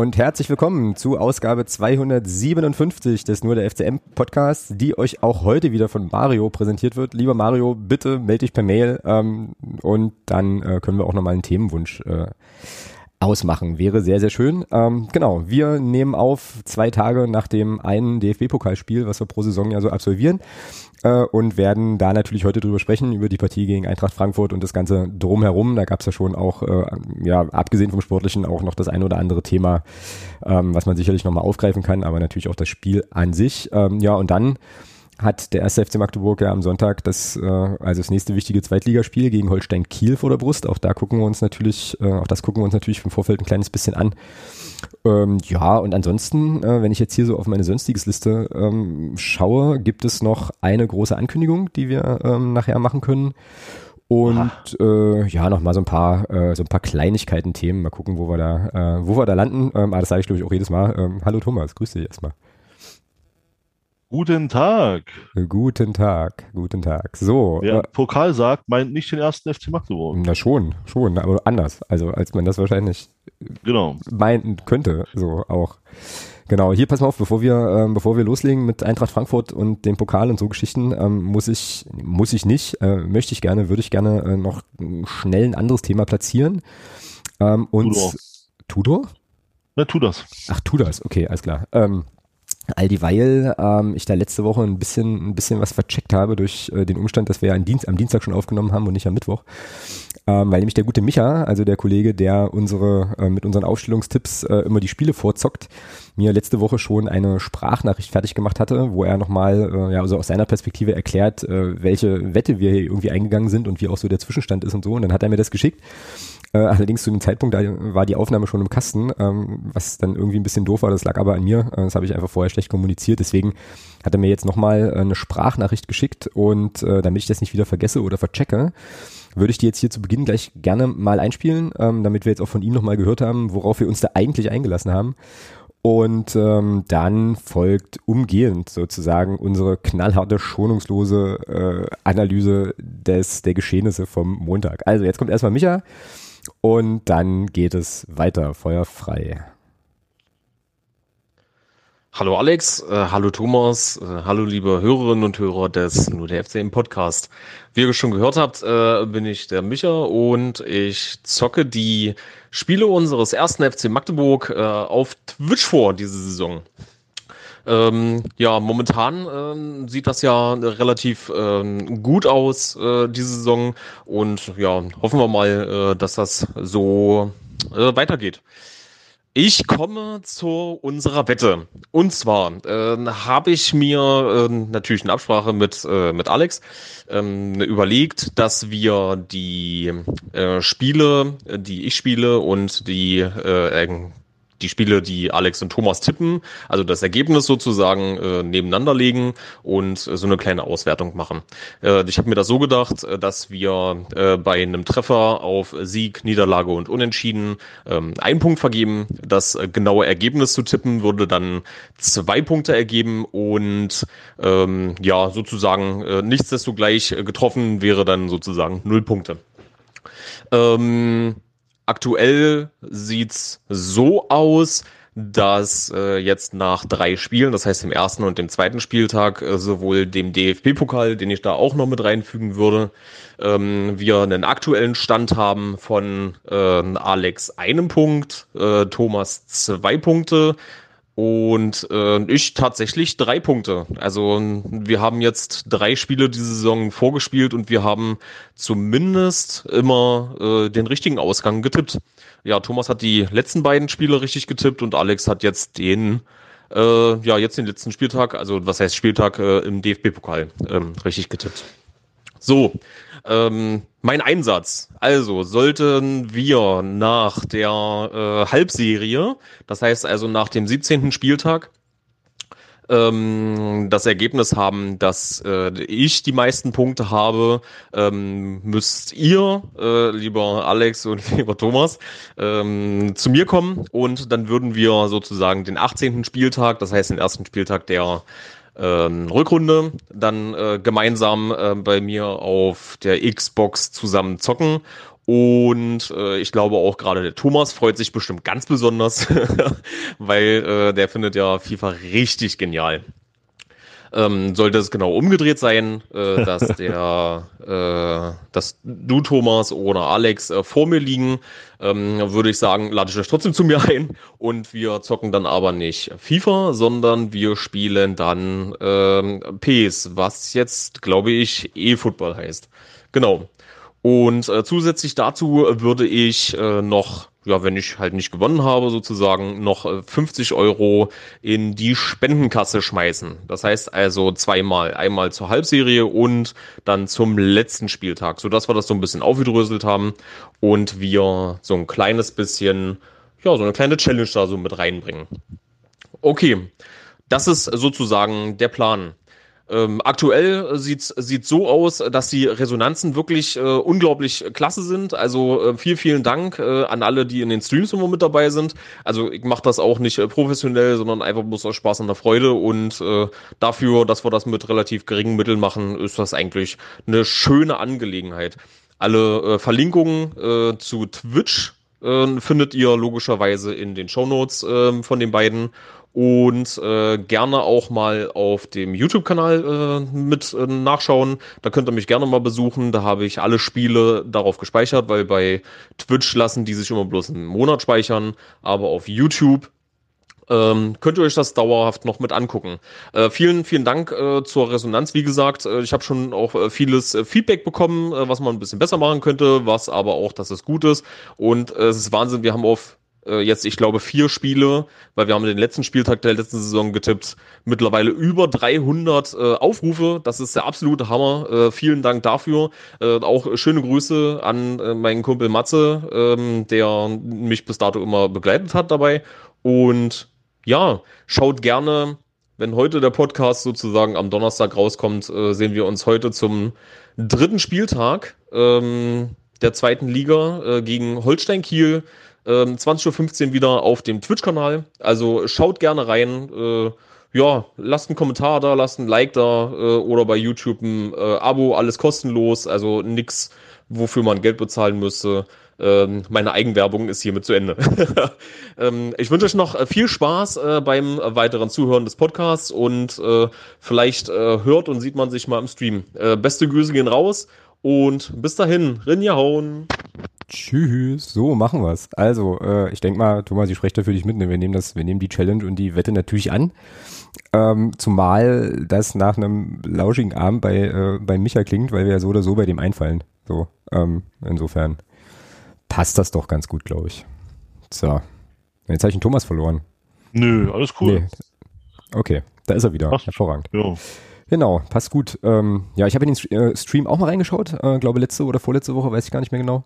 Und herzlich willkommen zu Ausgabe 257 des Nur der FCM Podcasts, die euch auch heute wieder von Mario präsentiert wird. Lieber Mario, bitte melde dich per Mail ähm, und dann äh, können wir auch nochmal einen Themenwunsch äh, ausmachen. Wäre sehr, sehr schön. Ähm, genau, wir nehmen auf zwei Tage nach dem einen DFB-Pokalspiel, was wir pro Saison ja so absolvieren äh, und werden da natürlich heute drüber sprechen, über die Partie gegen Eintracht Frankfurt und das Ganze drumherum. Da gab es ja schon auch, äh, ja, abgesehen vom Sportlichen auch noch das ein oder andere Thema, ähm, was man sicherlich nochmal aufgreifen kann, aber natürlich auch das Spiel an sich. Ähm, ja, und dann hat der erste FC Magdeburg ja am Sonntag das, äh, also das nächste wichtige Zweitligaspiel gegen Holstein Kiel vor der Brust. Auch da gucken wir uns natürlich, äh, auch das gucken wir uns natürlich im Vorfeld ein kleines bisschen an. Ähm, ja, und ansonsten, äh, wenn ich jetzt hier so auf meine sonstiges Liste ähm, schaue, gibt es noch eine große Ankündigung, die wir ähm, nachher machen können. Und äh, ja, noch mal so ein paar äh, so ein paar Kleinigkeiten Themen. Mal gucken, wo wir da äh, wo wir da landen. Ähm, aber das sage ich glaube ich auch jedes Mal. Ähm, hallo Thomas, grüß dich erstmal. Guten Tag. Guten Tag, guten Tag. So. Wer äh, Pokal sagt, meint nicht den ersten FC Magdeburg. Na schon, schon, aber anders. Also als man das wahrscheinlich genau. meinen könnte, so auch. Genau, hier pass mal auf, bevor wir, ähm, bevor wir loslegen mit Eintracht Frankfurt und dem Pokal und so Geschichten, ähm, muss ich, muss ich nicht, äh, möchte ich gerne, würde ich gerne äh, noch schnell ein anderes Thema platzieren. Ähm, und Tudor. Tudor? Na, tu das. Ach, tu das, okay, alles klar. Ähm, All dieweil ähm, ich da letzte Woche ein bisschen, ein bisschen was vercheckt habe durch äh, den Umstand, dass wir ja Dienst, am Dienstag schon aufgenommen haben und nicht am Mittwoch. Ähm, weil nämlich der gute Micha, also der Kollege, der unsere äh, mit unseren Aufstellungstipps äh, immer die Spiele vorzockt, mir letzte Woche schon eine Sprachnachricht fertig gemacht hatte, wo er nochmal, äh, ja, also aus seiner Perspektive erklärt, äh, welche Wette wir hier irgendwie eingegangen sind und wie auch so der Zwischenstand ist und so. Und dann hat er mir das geschickt. Äh, allerdings zu dem Zeitpunkt, da war die Aufnahme schon im Kasten, ähm, was dann irgendwie ein bisschen doof war. Das lag aber an mir. Äh, das habe ich einfach vorher schlecht kommuniziert. Deswegen hat er mir jetzt nochmal äh, eine Sprachnachricht geschickt und damit ich das nicht wieder vergesse oder verchecke, würde ich die jetzt hier zu Beginn gleich gerne mal einspielen, ähm, damit wir jetzt auch von ihm nochmal gehört haben, worauf wir uns da eigentlich eingelassen haben. Und ähm, dann folgt umgehend sozusagen unsere knallharte, schonungslose äh, Analyse des der Geschehnisse vom Montag. Also jetzt kommt erstmal Micha und dann geht es weiter, Feuer frei. Hallo Alex, äh, hallo Thomas, äh, hallo liebe Hörerinnen und Hörer des Nur der FCM Podcast. Wie ihr schon gehört habt, äh, bin ich der Micha und ich zocke die Spiele unseres ersten FC Magdeburg äh, auf Twitch vor diese Saison. Ähm, ja, momentan ähm, sieht das ja relativ ähm, gut aus, äh, diese Saison. Und ja, hoffen wir mal, äh, dass das so äh, weitergeht. Ich komme zu unserer Wette. Und zwar äh, habe ich mir äh, natürlich in Absprache mit, äh, mit Alex ähm, überlegt, dass wir die äh, Spiele, die ich spiele und die äh, die Spiele, die Alex und Thomas tippen, also das Ergebnis sozusagen äh, nebeneinander legen und äh, so eine kleine Auswertung machen. Äh, ich habe mir das so gedacht, äh, dass wir äh, bei einem Treffer auf Sieg, Niederlage und Unentschieden ähm, einen Punkt vergeben. Das äh, genaue Ergebnis zu tippen würde dann zwei Punkte ergeben und ähm, ja, sozusagen äh, nichts desto gleich äh, getroffen wäre dann sozusagen null Punkte. Ähm, Aktuell sieht's so aus, dass äh, jetzt nach drei Spielen, das heißt dem ersten und dem zweiten Spieltag, äh, sowohl dem DFB-Pokal, den ich da auch noch mit reinfügen würde, ähm, wir einen aktuellen Stand haben von äh, Alex einem Punkt, äh, Thomas zwei Punkte, und äh, ich tatsächlich drei Punkte. Also wir haben jetzt drei Spiele diese Saison vorgespielt und wir haben zumindest immer äh, den richtigen Ausgang getippt. Ja, Thomas hat die letzten beiden Spiele richtig getippt und Alex hat jetzt den, äh, ja, jetzt den letzten Spieltag, also was heißt Spieltag äh, im DFB-Pokal ähm, richtig getippt. So, ähm, mein Einsatz. Also sollten wir nach der äh, Halbserie, das heißt also nach dem 17. Spieltag, ähm, das Ergebnis haben, dass äh, ich die meisten Punkte habe, ähm, müsst ihr, äh, lieber Alex und lieber Thomas, ähm, zu mir kommen und dann würden wir sozusagen den 18. Spieltag, das heißt den ersten Spieltag der Rückrunde dann äh, gemeinsam äh, bei mir auf der Xbox zusammen zocken. Und äh, ich glaube auch gerade der Thomas freut sich bestimmt ganz besonders, weil äh, der findet ja FIFA richtig genial. Ähm, sollte es genau umgedreht sein, äh, dass der, äh, dass du Thomas oder Alex äh, vor mir liegen, ähm, würde ich sagen, lade ich euch trotzdem zu mir ein und wir zocken dann aber nicht FIFA, sondern wir spielen dann ähm, PES, was jetzt, glaube ich, E-Football heißt. Genau. Und äh, zusätzlich dazu würde ich äh, noch, ja, wenn ich halt nicht gewonnen habe, sozusagen noch äh, 50 Euro in die Spendenkasse schmeißen. Das heißt also zweimal. Einmal zur Halbserie und dann zum letzten Spieltag, sodass wir das so ein bisschen aufgedröselt haben und wir so ein kleines bisschen, ja, so eine kleine Challenge da so mit reinbringen. Okay, das ist sozusagen der Plan. Ähm, aktuell sieht sieht so aus, dass die Resonanzen wirklich äh, unglaublich klasse sind. Also äh, vielen, vielen Dank äh, an alle, die in den Streams immer mit dabei sind. Also ich mache das auch nicht äh, professionell, sondern einfach bloß aus Spaß und der Freude. Und äh, dafür, dass wir das mit relativ geringen Mitteln machen, ist das eigentlich eine schöne Angelegenheit. Alle äh, Verlinkungen zu Twitch findet ihr logischerweise in den Shownotes äh, von den beiden und äh, gerne auch mal auf dem YouTube-Kanal äh, mit äh, nachschauen. Da könnt ihr mich gerne mal besuchen. Da habe ich alle Spiele darauf gespeichert, weil bei Twitch lassen die sich immer bloß einen Monat speichern, aber auf YouTube ähm, könnt ihr euch das dauerhaft noch mit angucken. Äh, vielen, vielen Dank äh, zur Resonanz. Wie gesagt, äh, ich habe schon auch äh, vieles äh, Feedback bekommen, äh, was man ein bisschen besser machen könnte, was aber auch, dass es gut ist. Und es ist Wahnsinn, wir haben auf äh, jetzt, ich glaube, vier Spiele, weil wir haben den letzten Spieltag der letzten Saison getippt, mittlerweile über 300 äh, Aufrufe. Das ist der absolute Hammer. Äh, vielen Dank dafür. Äh, auch schöne Grüße an äh, meinen Kumpel Matze, ähm, der mich bis dato immer begleitet hat dabei. Und ja, schaut gerne, wenn heute der Podcast sozusagen am Donnerstag rauskommt, äh, sehen wir uns heute zum dritten Spieltag ähm, der zweiten Liga äh, gegen Holstein Kiel. Ähm, 20.15 Uhr wieder auf dem Twitch-Kanal. Also schaut gerne rein. Äh, ja, lasst einen Kommentar da, lasst ein Like da äh, oder bei YouTube ein äh, Abo, alles kostenlos. Also nix, wofür man Geld bezahlen müsste. Ähm, meine Eigenwerbung ist hiermit zu Ende. ähm, ich wünsche euch noch viel Spaß äh, beim weiteren Zuhören des Podcasts und äh, vielleicht äh, hört und sieht man sich mal im Stream. Äh, beste Grüße gehen raus und bis dahin, Rinja hauen. Tschüss. So, machen wir's. Also, äh, ich denke mal, Thomas, ich spreche da für dich mit. Ne? Wir nehmen das, wir nehmen die Challenge und die Wette natürlich an. Ähm, zumal das nach einem lauschigen Abend bei, äh, bei Micha klingt, weil wir ja so oder so bei dem einfallen. So, ähm, insofern passt das doch ganz gut, glaube ich. So. Jetzt habe ich den Thomas verloren. Nö, alles cool. Nee. Okay, da ist er wieder. Passt. Hervorragend. Ja. Genau, passt gut. Ähm, ja, ich habe in den äh, Stream auch mal reingeschaut, äh, glaube letzte oder vorletzte Woche, weiß ich gar nicht mehr genau.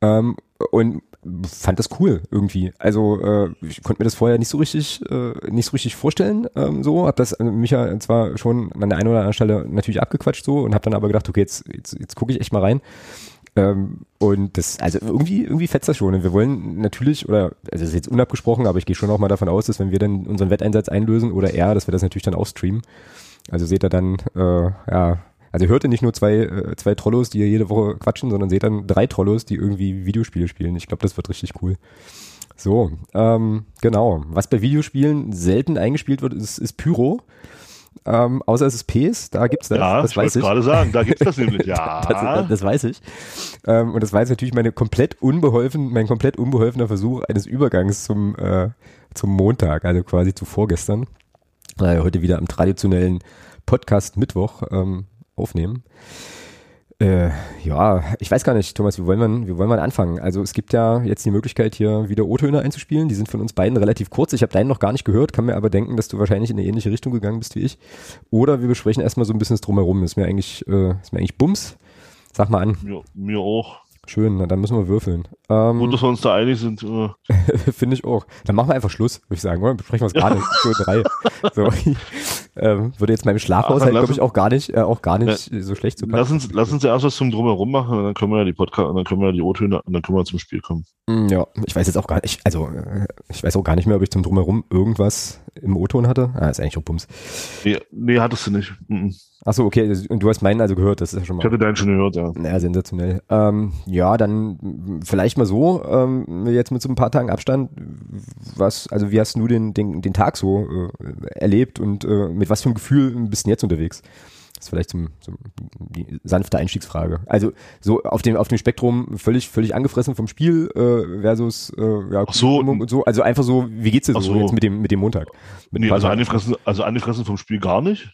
Ähm, und fand das cool irgendwie. Also äh, ich konnte mir das vorher nicht so richtig, äh, nicht so richtig vorstellen. Ähm, so, habe das äh, Micha zwar schon an der einen oder anderen Stelle natürlich abgequatscht so und habe dann aber gedacht, okay, jetzt jetzt, jetzt gucke ich echt mal rein. Ähm, und das, also irgendwie, irgendwie fetzt das schon. Und wir wollen natürlich, oder, also das ist jetzt unabgesprochen, aber ich gehe schon auch mal davon aus, dass wenn wir dann unseren Wetteinsatz einlösen oder er, dass wir das natürlich dann auch streamen. Also seht ihr dann, äh, ja, also hört ihr nicht nur zwei, äh, zwei Trollos, die jede Woche quatschen, sondern seht dann drei Trollos, die irgendwie Videospiele spielen. Ich glaube, das wird richtig cool. So, ähm, genau. Was bei Videospielen selten eingespielt wird, ist, ist Pyro. Ähm, außer es ist PS, da gibt's das, Ja, das ich weiß wollte ich. gerade sagen, da gibt's das nämlich. Ja. Das, das weiß ich. Ähm, und das war jetzt natürlich meine komplett unbeholfen, mein komplett unbeholfener Versuch eines Übergangs zum, äh, zum Montag, also quasi zu vorgestern. Wir heute wieder am traditionellen Podcast Mittwoch ähm, aufnehmen. Äh, ja, ich weiß gar nicht, Thomas, wie wollen, wir, wie wollen wir anfangen? Also es gibt ja jetzt die Möglichkeit, hier wieder O-Töne einzuspielen. Die sind von uns beiden relativ kurz. Ich habe deinen noch gar nicht gehört, kann mir aber denken, dass du wahrscheinlich in eine ähnliche Richtung gegangen bist wie ich. Oder wir besprechen erstmal so ein bisschen das Drumherum. Ist mir eigentlich, äh, ist mir eigentlich Bums. Sag mal an. Mir, mir auch. Schön, na, dann müssen wir würfeln. Ähm, Gut, dass wir uns da einig sind. Äh, Finde ich auch. Dann machen wir einfach Schluss, würde ich sagen, oder? Besprechen wir es gerade. so drei. So. Ähm, würde jetzt meinem Schlafhaushalt, Aber lass glaube ich, auch gar nicht, äh, auch gar nicht so schlecht zu Lass uns, lass uns ja erst was zum Drumherum machen und dann können wir ja die Podcast, und dann können wir ja die O-Töne und dann können wir zum Spiel kommen. Mm, Ja, ich weiß jetzt auch gar nicht, also äh, ich weiß auch gar nicht mehr, ob ich zum Drumherum irgendwas im O-Ton hatte. Ah, ist eigentlich auch Bums. Nee, nee hattest du nicht. Mhm. Achso, okay, und du hast meinen also gehört, das ist ja schon Ich mal. hatte deinen schon gehört, ja. Ja, sensationell. Ähm, ja, dann vielleicht mal so, ähm, jetzt mit so ein paar Tagen Abstand, was, also wie hast du den, den, den Tag so äh, erlebt und äh, mit was für einem Gefühl bist du jetzt unterwegs? Das ist vielleicht zum, zum, die sanfte Einstiegsfrage. Also so auf dem, auf dem Spektrum völlig, völlig angefressen vom Spiel äh, versus äh, ja, so. Und so. Also einfach so, wie geht's dir so, so. jetzt mit dem, mit dem Montag? Mit Nee, also angefressen, also angefressen vom Spiel gar nicht.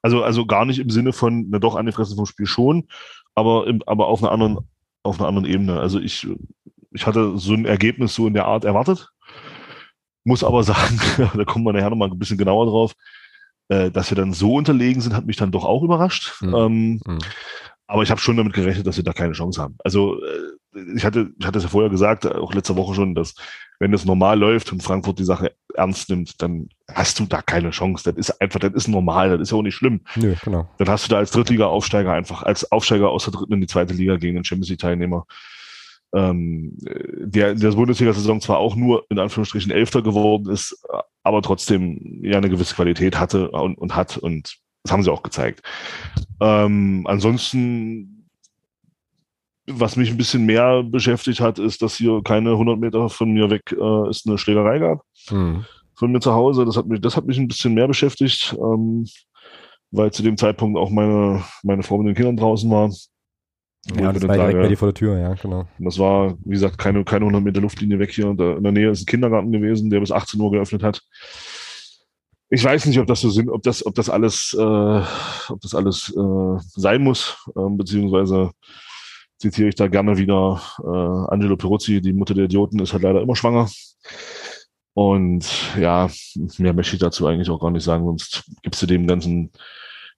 Also, also gar nicht im Sinne von, na doch, angefressen vom Spiel schon, aber, im, aber auf einer anderen, auf einer anderen Ebene. Also ich, ich hatte so ein Ergebnis so in der Art erwartet. Muss aber sagen, da kommen wir nachher nochmal ein bisschen genauer drauf, äh, dass wir dann so unterlegen sind, hat mich dann doch auch überrascht. Hm. Ähm, Hm. aber ich habe schon damit gerechnet, dass wir da keine Chance haben. Also äh, ich hatte, ich hatte es ja vorher gesagt, auch letzte Woche schon, dass wenn das normal läuft und Frankfurt die Sache ernst nimmt, dann hast du da keine Chance. Das ist einfach, das ist normal, das ist ja auch nicht schlimm. Nö, genau. Dann hast du da als Drittliga-Aufsteiger einfach, als Aufsteiger aus der dritten in die zweite Liga gegen den Champions League-Teilnehmer, ähm, der der Bundesliga-Saison zwar auch nur in Anführungsstrichen Elfter geworden ist, aber trotzdem ja eine gewisse Qualität hatte und, und hat und das haben sie auch gezeigt. Ähm, ansonsten, was mich ein bisschen mehr beschäftigt hat, ist, dass hier keine 100 Meter von mir weg äh, es eine Schlägerei gab Hm. von mir zu Hause. Das hat mich, das hat mich ein bisschen mehr beschäftigt, ähm, weil zu dem Zeitpunkt auch meine, meine Frau mit den Kindern draußen war. Ja, das war direkt bei dir vor der Tür, ja, genau. das war, wie gesagt, keine, keine 100 Meter Luftlinie weg hier. Da in der Nähe ist ein Kindergarten gewesen, der bis 18 Uhr geöffnet hat. Ich weiß nicht, ob das so sind, ob das, ob das alles, äh, ob das alles äh, sein muss, ähm, beziehungsweise zitiere ich da gerne wieder äh, Angelo Peruzzi, die Mutter der Idioten ist halt leider immer schwanger. Und ja, mehr möchte ich dazu eigentlich auch gar nicht sagen, sonst gibst du dem ganzen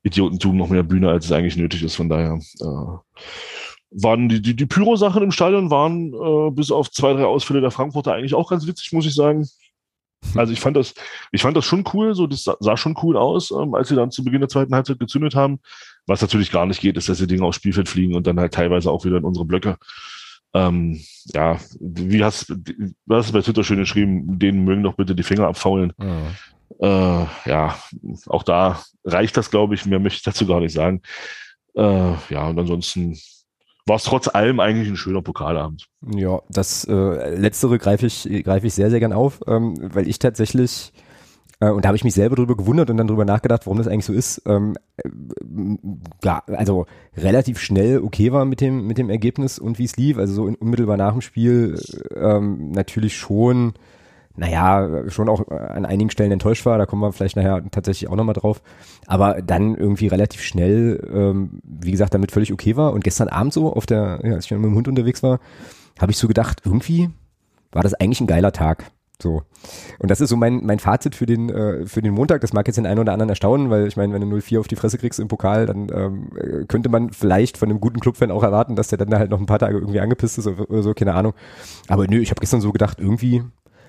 Idiotentum noch mehr Bühne, als es eigentlich nötig ist. Von daher äh, waren die, die, die Pyro-Sachen im Stadion waren äh, bis auf zwei, drei Ausfälle der Frankfurter eigentlich auch ganz witzig, muss ich sagen. Also ich fand das, ich fand das schon cool, so das sah, schon cool aus, ähm, als sie dann zu Beginn der zweiten Halbzeit gezündet haben. Was natürlich gar nicht geht, ist, dass die Dinge aufs Spielfeld fliegen und dann halt teilweise auch wieder in unsere Blöcke. Ähm, ja, wie hast du hast bei Twitter schön geschrieben, denen mögen doch bitte die Finger abfaulen. Mhm. Äh, ja, auch da reicht das, glaube ich. Mehr möchte ich dazu gar nicht sagen. Äh, ja, und ansonsten war es trotz allem eigentlich ein schöner Pokalabend. Ja, das äh, Letztere greife ich, greife ich sehr, sehr gern auf, ähm, weil ich tatsächlich, äh, und da habe ich mich selber drüber gewundert und dann drüber nachgedacht, warum das eigentlich so ist, ähm, äh, ja, also relativ schnell okay war mit dem, mit dem Ergebnis und wie es lief, also so in, unmittelbar nach dem Spiel ähm, natürlich schon, naja, schon auch an einigen Stellen enttäuscht war, da kommen wir vielleicht nachher tatsächlich auch nochmal drauf, aber dann irgendwie relativ schnell, ähm, wie gesagt, damit völlig okay war und gestern Abend so auf der, ja, als ich mit dem Hund unterwegs war, habe ich so gedacht, irgendwie war das eigentlich ein geiler Tag. So. Und das ist so mein, mein Fazit für den, äh, für den Montag. Das mag jetzt den einen oder anderen erstaunen, weil ich meine, wenn du 0-4 auf die Fresse kriegst im Pokal, dann ähm, äh, könnte man vielleicht von einem guten Clubfan auch erwarten, dass der dann halt noch ein paar Tage irgendwie angepisst ist oder so, keine Ahnung. Aber nö, ich habe gestern so gedacht, irgendwie,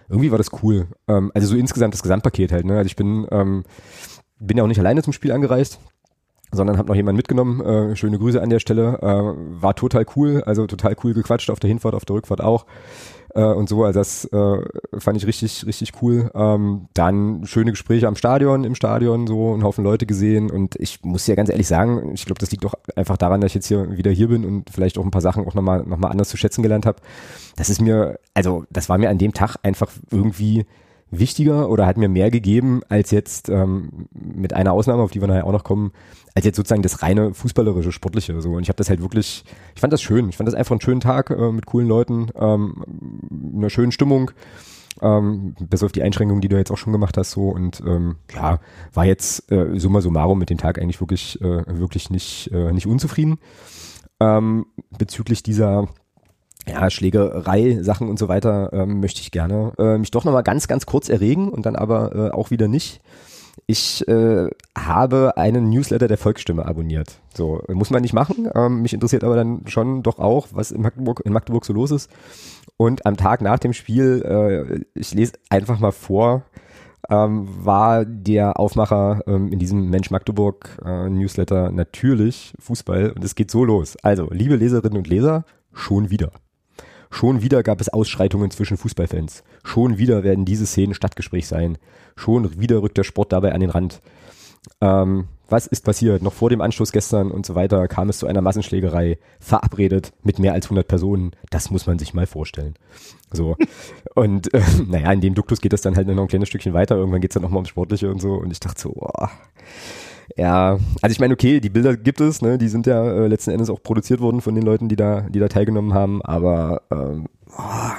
irgendwie war das cool. Ähm, also so insgesamt das Gesamtpaket halt. Ne? Also ich bin, ähm, bin ja auch nicht alleine zum Spiel angereist sondern habe noch jemanden mitgenommen. Äh, schöne Grüße an der Stelle. Äh, war total cool, also total cool gequatscht auf der Hinfahrt, auf der Rückfahrt auch. Äh, und so, also das äh, fand ich richtig, richtig cool. Ähm, dann schöne Gespräche am Stadion, im Stadion, so einen Haufen Leute gesehen. Und ich muss ja ganz ehrlich sagen, ich glaube, das liegt doch einfach daran, dass ich jetzt hier wieder hier bin und vielleicht auch ein paar Sachen auch nochmal noch mal anders zu schätzen gelernt habe. Das ist mir, also das war mir an dem Tag einfach irgendwie wichtiger oder hat mir mehr gegeben als jetzt ähm, mit einer Ausnahme, auf die wir nachher auch noch kommen, als jetzt sozusagen das reine fußballerische, sportliche. So und ich habe das halt wirklich, ich fand das schön. Ich fand das einfach einen schönen Tag äh, mit coolen Leuten, ähm, einer schönen Stimmung. Ähm, bis auf die Einschränkungen, die du jetzt auch schon gemacht hast, so und ähm, ja, war jetzt äh, summa summarum mit dem Tag eigentlich wirklich, äh, wirklich nicht, äh, nicht unzufrieden. Ähm, bezüglich dieser ja, Schlägerei, Sachen und so weiter, ähm, möchte ich gerne äh, mich doch nochmal ganz, ganz kurz erregen und dann aber äh, auch wieder nicht. Ich äh, habe einen Newsletter der Volksstimme abonniert. So, muss man nicht machen. Ähm, mich interessiert aber dann schon doch auch, was in Magdeburg, in Magdeburg so los ist. Und am Tag nach dem Spiel, äh, ich lese einfach mal vor, ähm, war der Aufmacher ähm, in diesem Mensch Magdeburg äh, Newsletter natürlich Fußball und es geht so los. Also, liebe Leserinnen und Leser, schon wieder. Schon wieder gab es Ausschreitungen zwischen Fußballfans. Schon wieder werden diese Szenen Stadtgespräch sein. Schon wieder rückt der Sport dabei an den Rand. Ähm, was ist passiert? Noch vor dem Anschluss gestern und so weiter kam es zu einer Massenschlägerei, verabredet mit mehr als 100 Personen. Das muss man sich mal vorstellen. So. Und äh, naja, in dem Duktus geht es dann halt noch ein kleines Stückchen weiter. Irgendwann geht es dann nochmal ums Sportliche und so. Und ich dachte so, boah. Ja, also ich meine, okay, die Bilder gibt es, ne? die sind ja äh, letzten Endes auch produziert worden von den Leuten, die da, die da teilgenommen haben, aber ähm, oh,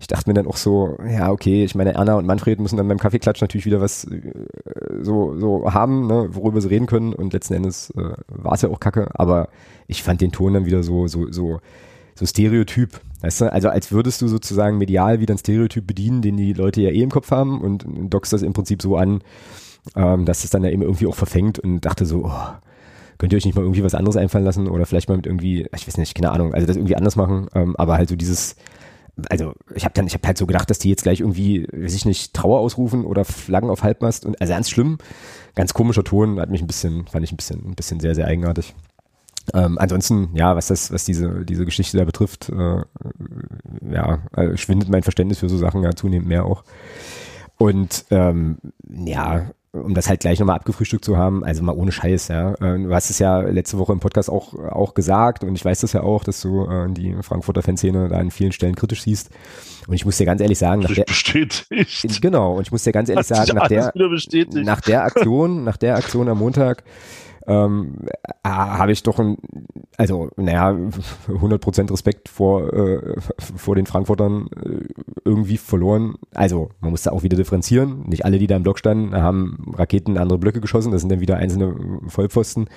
ich dachte mir dann auch so, ja, okay, ich meine, Erna und Manfred müssen dann beim Kaffeeklatsch natürlich wieder was äh, so, so haben, ne, worüber sie reden können. Und letzten Endes äh, war es ja auch kacke, aber ich fand den Ton dann wieder so, so, so, so Stereotyp. Weißt du, also als würdest du sozusagen medial wieder ein Stereotyp bedienen, den die Leute ja eh im Kopf haben. Und dockst das im Prinzip so an, ähm, dass es dann ja eben irgendwie auch verfängt und dachte so, oh, könnt ihr euch nicht mal irgendwie was anderes einfallen lassen oder vielleicht mal mit irgendwie, ich weiß nicht, keine Ahnung, also das irgendwie anders machen, ähm, aber halt so dieses, also ich habe dann, ich habe halt so gedacht, dass die jetzt gleich irgendwie, weiß ich nicht, Trauer ausrufen oder Flaggen auf Halbmast und also ganz schlimm, ganz komischer Ton, hat mich ein bisschen, fand ich ein bisschen, ein bisschen sehr, sehr eigenartig. Ähm, ansonsten, ja, was das, was diese, diese Geschichte da betrifft, äh, ja, äh, schwindet mein Verständnis für so Sachen ja zunehmend mehr auch. Und ähm, ja, um das halt gleich nochmal abgefrühstückt zu haben, also mal ohne Scheiß, ja. Äh, du hast es ja letzte Woche im Podcast auch, auch gesagt und ich weiß das ja auch, dass du äh, die Frankfurter Fanszene da an vielen Stellen kritisch siehst. Und ich muss dir ganz ehrlich sagen, nach der, bestätigt. genau, und ich muss dir ganz ehrlich sagen, nach der, nach der Aktion, nach der Aktion am Montag, ähm, habe ich doch ein, also naja, 100% Respekt vor, äh, vor den Frankfurtern äh, irgendwie verloren. Also man muss da auch wieder differenzieren. Nicht alle, die da im Block standen, haben Raketen in andere Blöcke geschossen. Das sind dann wieder einzelne Vollpfosten.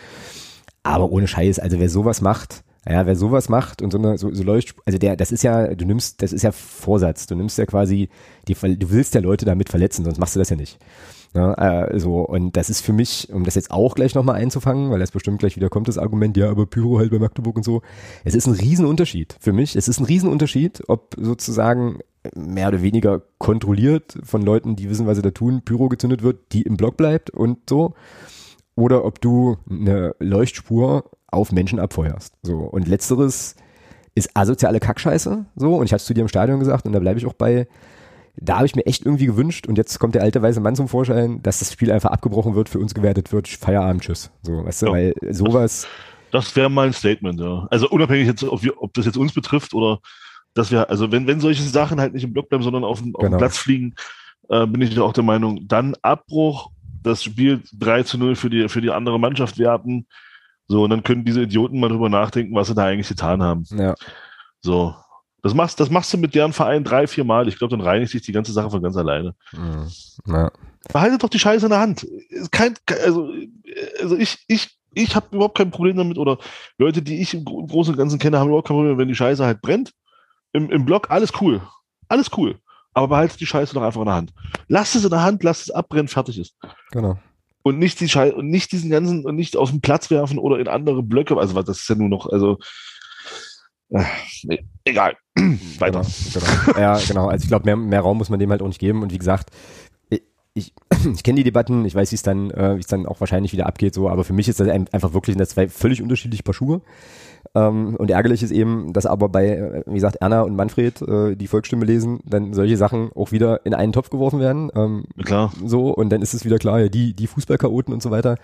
Aber ohne Scheiß, also wer sowas macht, ja, wer sowas macht und so, eine, so, so läuft, also der, das ist ja, du nimmst, das ist ja Vorsatz. Du nimmst ja quasi, die, du willst ja Leute damit verletzen, sonst machst du das ja nicht. Ja, äh, so, und das ist für mich, um das jetzt auch gleich nochmal einzufangen, weil das bestimmt gleich wieder kommt, das Argument, ja, aber Pyro halt bei Magdeburg und so. Es ist ein Riesenunterschied für mich. Es ist ein Riesenunterschied, ob sozusagen mehr oder weniger kontrolliert von Leuten, die wissen, was sie da tun, Pyro gezündet wird, die im Block bleibt und so. Oder ob du eine Leuchtspur auf Menschen abfeuerst. So. Und letzteres ist asoziale Kackscheiße. So. Und ich hatte es zu dir im Stadion gesagt und da bleibe ich auch bei, da habe ich mir echt irgendwie gewünscht, und jetzt kommt der alte weiße Mann zum Vorschein, dass das Spiel einfach abgebrochen wird, für uns gewertet wird, Feierabend, tschüss. So, weißt du, ja. weil sowas. Das wäre mein Statement, ja. Also unabhängig jetzt, ob, wir, ob das jetzt uns betrifft oder dass wir, also wenn, wenn solche Sachen halt nicht im Block bleiben, sondern auf, auf genau. den Platz fliegen, äh, bin ich auch der Meinung, dann Abbruch, das Spiel 3 zu 0 für die, für die andere Mannschaft werten. So, und dann können diese Idioten mal drüber nachdenken, was sie da eigentlich getan haben. Ja. So, das machst, das machst du mit deren Verein drei, vier Mal. Ich glaube, dann reinigt sich die ganze Sache von ganz alleine. Mhm. Ja. Behaltet doch die Scheiße in der Hand. Kein, also, also ich, ich, ich habe überhaupt kein Problem damit oder Leute, die ich im Großen und Ganzen kenne, haben überhaupt kein Problem, wenn die Scheiße halt brennt. Im, im Block, alles cool. Alles cool. Aber behaltet die Scheiße doch einfach in der Hand. Lasst es in der Hand, lasst es abbrennen, fertig ist. Genau. Und nicht die Scheiße, und nicht diesen ganzen, und nicht auf den Platz werfen oder in andere Blöcke. Also, das ist ja nur noch, also, nee, egal. Weiter. Genau, genau. Ja, genau. Also ich glaube, mehr, mehr Raum muss man dem halt auch nicht geben. Und wie gesagt, ich, ich, kenne die Debatten, ich weiß, wie es dann, äh, wie es dann auch wahrscheinlich wieder abgeht, so, aber für mich ist das einfach wirklich das zwei völlig unterschiedliche Paar Schuhe. Ähm, und ärgerlich ist eben, dass aber bei, äh, wie gesagt, Erna und Manfred äh, die Volksstimme lesen, dann solche Sachen auch wieder in einen Topf geworfen werden. Ähm, klar. So, und dann ist es wieder klar, ja, die, die Fußballchaoten und so weiter.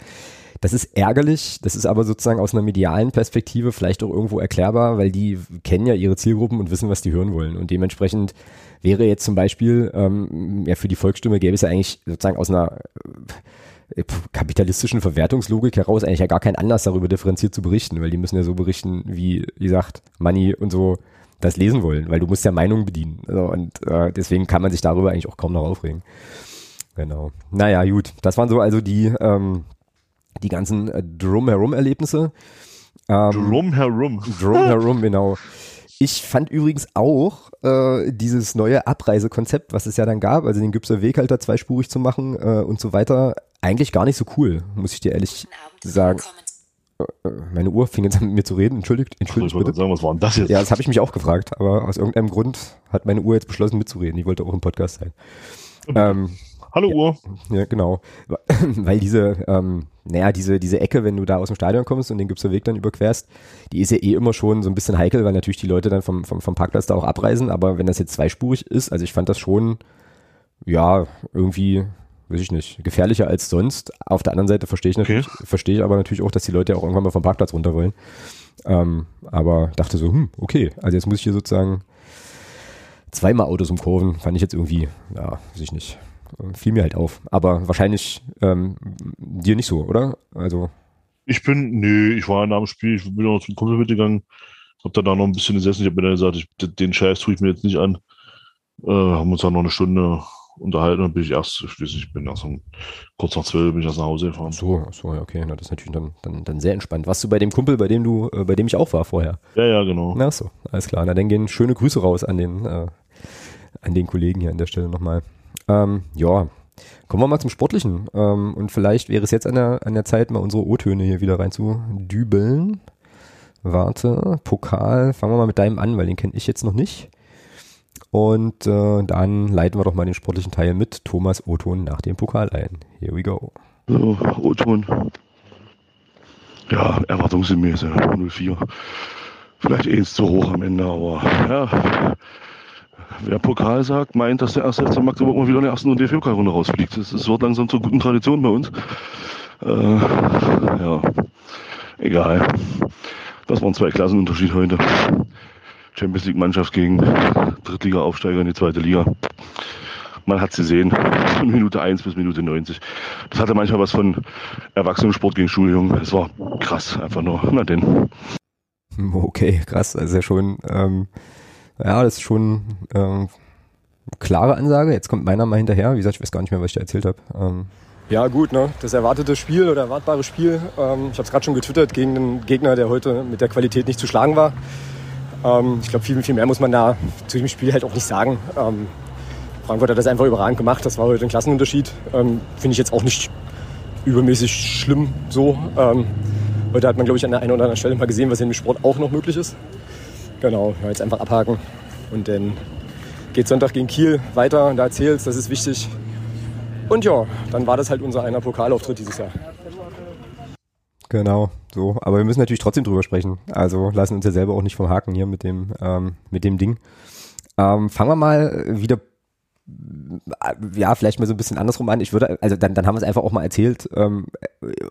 Das ist ärgerlich, das ist aber sozusagen aus einer medialen Perspektive vielleicht auch irgendwo erklärbar, weil die kennen ja ihre Zielgruppen und wissen, was die hören wollen. Und dementsprechend wäre jetzt zum Beispiel, ähm, ja, für die Volksstimme gäbe es ja eigentlich sozusagen aus einer äh, kapitalistischen Verwertungslogik heraus eigentlich ja gar keinen Anlass darüber differenziert zu berichten, weil die müssen ja so berichten, wie, wie gesagt, Money und so das lesen wollen, weil du musst ja Meinungen bedienen. Also, und äh, deswegen kann man sich darüber eigentlich auch kaum noch aufregen. Genau. Naja, gut. Das waren so also die, ähm, die ganzen äh, Drumherum-Erlebnisse. Ähm, Drumherum. Drumherum, genau. Ich fand übrigens auch äh, dieses neue Abreisekonzept, was es ja dann gab, also den Gübser Weg halt da zweispurig zu machen äh, und so weiter, eigentlich gar nicht so cool, muss ich dir ehrlich sagen. Äh, äh, meine Uhr fing jetzt an mit mir zu reden. Entschuldigt, entschuldigt Ach, ich bitte. Sagen, was war denn das jetzt? Ja, das habe ich mich auch gefragt, aber aus irgendeinem Grund hat meine Uhr jetzt beschlossen mitzureden. Ich wollte auch im Podcast sein. Ähm, Hallo Uhr. Ja, genau. Weil diese, ähm, naja, diese, diese Ecke, wenn du da aus dem Stadion kommst und den Gipser Weg dann überquerst, die ist ja eh immer schon so ein bisschen heikel, weil natürlich die Leute dann vom, vom, vom Parkplatz da auch abreisen. Aber wenn das jetzt zweispurig ist, also ich fand das schon, ja, irgendwie, weiß ich nicht, gefährlicher als sonst. Auf der anderen Seite verstehe ich natürlich, okay. verstehe ich aber natürlich auch, dass die Leute auch irgendwann mal vom Parkplatz runter wollen. Ähm, aber dachte so, hm, okay, also jetzt muss ich hier sozusagen zweimal Autos umkurven, fand ich jetzt irgendwie, ja, weiß ich nicht, fiel mir halt auf. Aber wahrscheinlich ähm, dir nicht so, oder? Also. Ich bin, nee, ich war nach dem Spiel, ich bin noch zum Kumpel mitgegangen, hab da noch ein bisschen gesessen, ich habe mir dann gesagt, ich, den Scheiß tue ich mir jetzt nicht an. Äh, haben uns dann noch eine Stunde unterhalten und bin ich erst, schließlich bin erst um, kurz nach zwölf bin ich erst nach Hause gefahren. So, so, ja, okay, na, das ist natürlich dann, dann, dann sehr entspannt. Warst du bei dem Kumpel, bei dem du, äh, bei dem ich auch war vorher? Ja, ja, genau. Na so, alles klar. Na, dann gehen schöne Grüße raus an den, äh, an den Kollegen hier an der Stelle nochmal. Ähm, ja, kommen wir mal zum Sportlichen. Ähm, und vielleicht wäre es jetzt an der, an der Zeit, mal unsere O-Töne hier wieder reinzudübeln. Warte, Pokal, fangen wir mal mit deinem an, weil den kenne ich jetzt noch nicht. Und äh, dann leiten wir doch mal den sportlichen Teil mit Thomas Oton nach dem Pokal ein. Here we go. So, Oton. Ja, erwartungsgemäß, 04. Vielleicht eh zu hoch am Ende, aber ja. Wer Pokal sagt, meint, dass der erste FC Magdeburg mal wieder in der ersten und DFB-Pokalrunde rausfliegt. Das wird langsam zur guten Tradition bei uns. Äh, ja, egal. Das waren zwei Klassenunterschied heute. Champions League Mannschaft gegen Drittliga-Aufsteiger in die zweite Liga. Man hat sie gesehen, von Minute 1 bis Minute 90. Das hatte manchmal was von Erwachsenensport gegen Schuljungen. Das war krass, einfach nur. Na denn. Okay, krass. Also schon, ähm, ja, das ist schon ähm, klare Ansage. Jetzt kommt meiner mal hinterher. Wie gesagt, ich weiß gar nicht mehr, was ich da erzählt habe. Ähm, ja, gut, ne? Das erwartete Spiel oder erwartbare Spiel. Ähm, ich habe es gerade schon getwittert gegen einen Gegner, der heute mit der Qualität nicht zu schlagen war. Ähm, ich glaube, viel, viel mehr muss man da zu dem Spiel halt auch nicht sagen. Ähm, Frankfurt hat das einfach überragend gemacht. Das war heute ein Klassenunterschied. Ähm, Finde ich jetzt auch nicht übermäßig schlimm so. Ähm, heute hat man, glaube ich, an der einen oder anderen Stelle mal gesehen, was in dem Sport auch noch möglich ist. Genau, ja, jetzt einfach abhaken. Und dann geht Sonntag gegen Kiel weiter. Und da erzählst, das ist wichtig. Und ja, dann war das halt unser einer Pokalauftritt dieses Jahr. Genau, so. Aber wir müssen natürlich trotzdem drüber sprechen. Also lassen uns ja selber auch nicht vom Haken hier mit dem, ähm, mit dem Ding. Ähm, fangen wir mal wieder, äh, ja, vielleicht mal so ein bisschen andersrum an. Ich würde, also dann, dann haben wir es einfach auch mal erzählt. Ähm,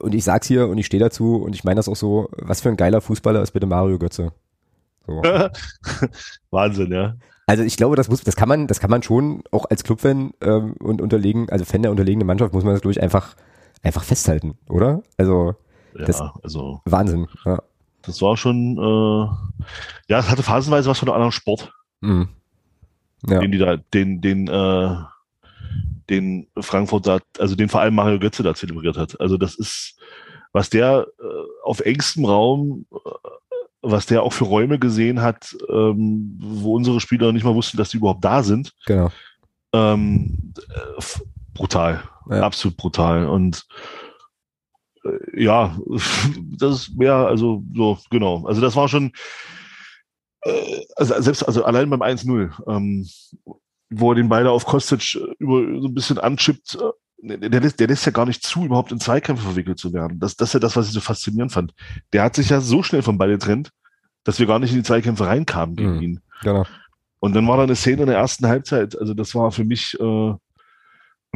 und ich sag's hier und ich stehe dazu und ich meine das auch so, was für ein geiler Fußballer ist bitte Mario Götze. So. Wahnsinn, ja. Also ich glaube, das muss, das kann man, das kann man schon auch als Clubfan ähm, und unterlegen, also Fan der unterlegenen Mannschaft muss man das ich einfach, einfach festhalten, oder? Also das ja, also Wahnsinn. Ja. Das war schon, äh, ja, es hatte phasenweise was von einem anderen Sport. Mhm. Ja. Den die da, den, den, äh, den Frankfurt da, also den vor allem Mario Götze da zelebriert hat. Also das ist, was der äh, auf engstem Raum, äh, was der auch für Räume gesehen hat, ähm, wo unsere Spieler nicht mal wussten, dass die überhaupt da sind. Genau. Ähm, äh, brutal, ja. absolut brutal. Und äh, ja, das ist mehr, also so, genau. Also das war schon, äh, also selbst, also allein beim 1-0, ähm, wo er den Ball auf Kostic äh, über so ein bisschen anchippt, äh, der lässt, der lässt ja gar nicht zu, überhaupt in Zweikämpfe verwickelt zu werden. Das, das ist ja das, was ich so faszinierend fand. Der hat sich ja so schnell vom Ball getrennt, dass wir gar nicht in die Zweikämpfe reinkamen gegen mhm, ihn. Genau. Und dann war da eine Szene in der ersten Halbzeit, also das war für mich äh,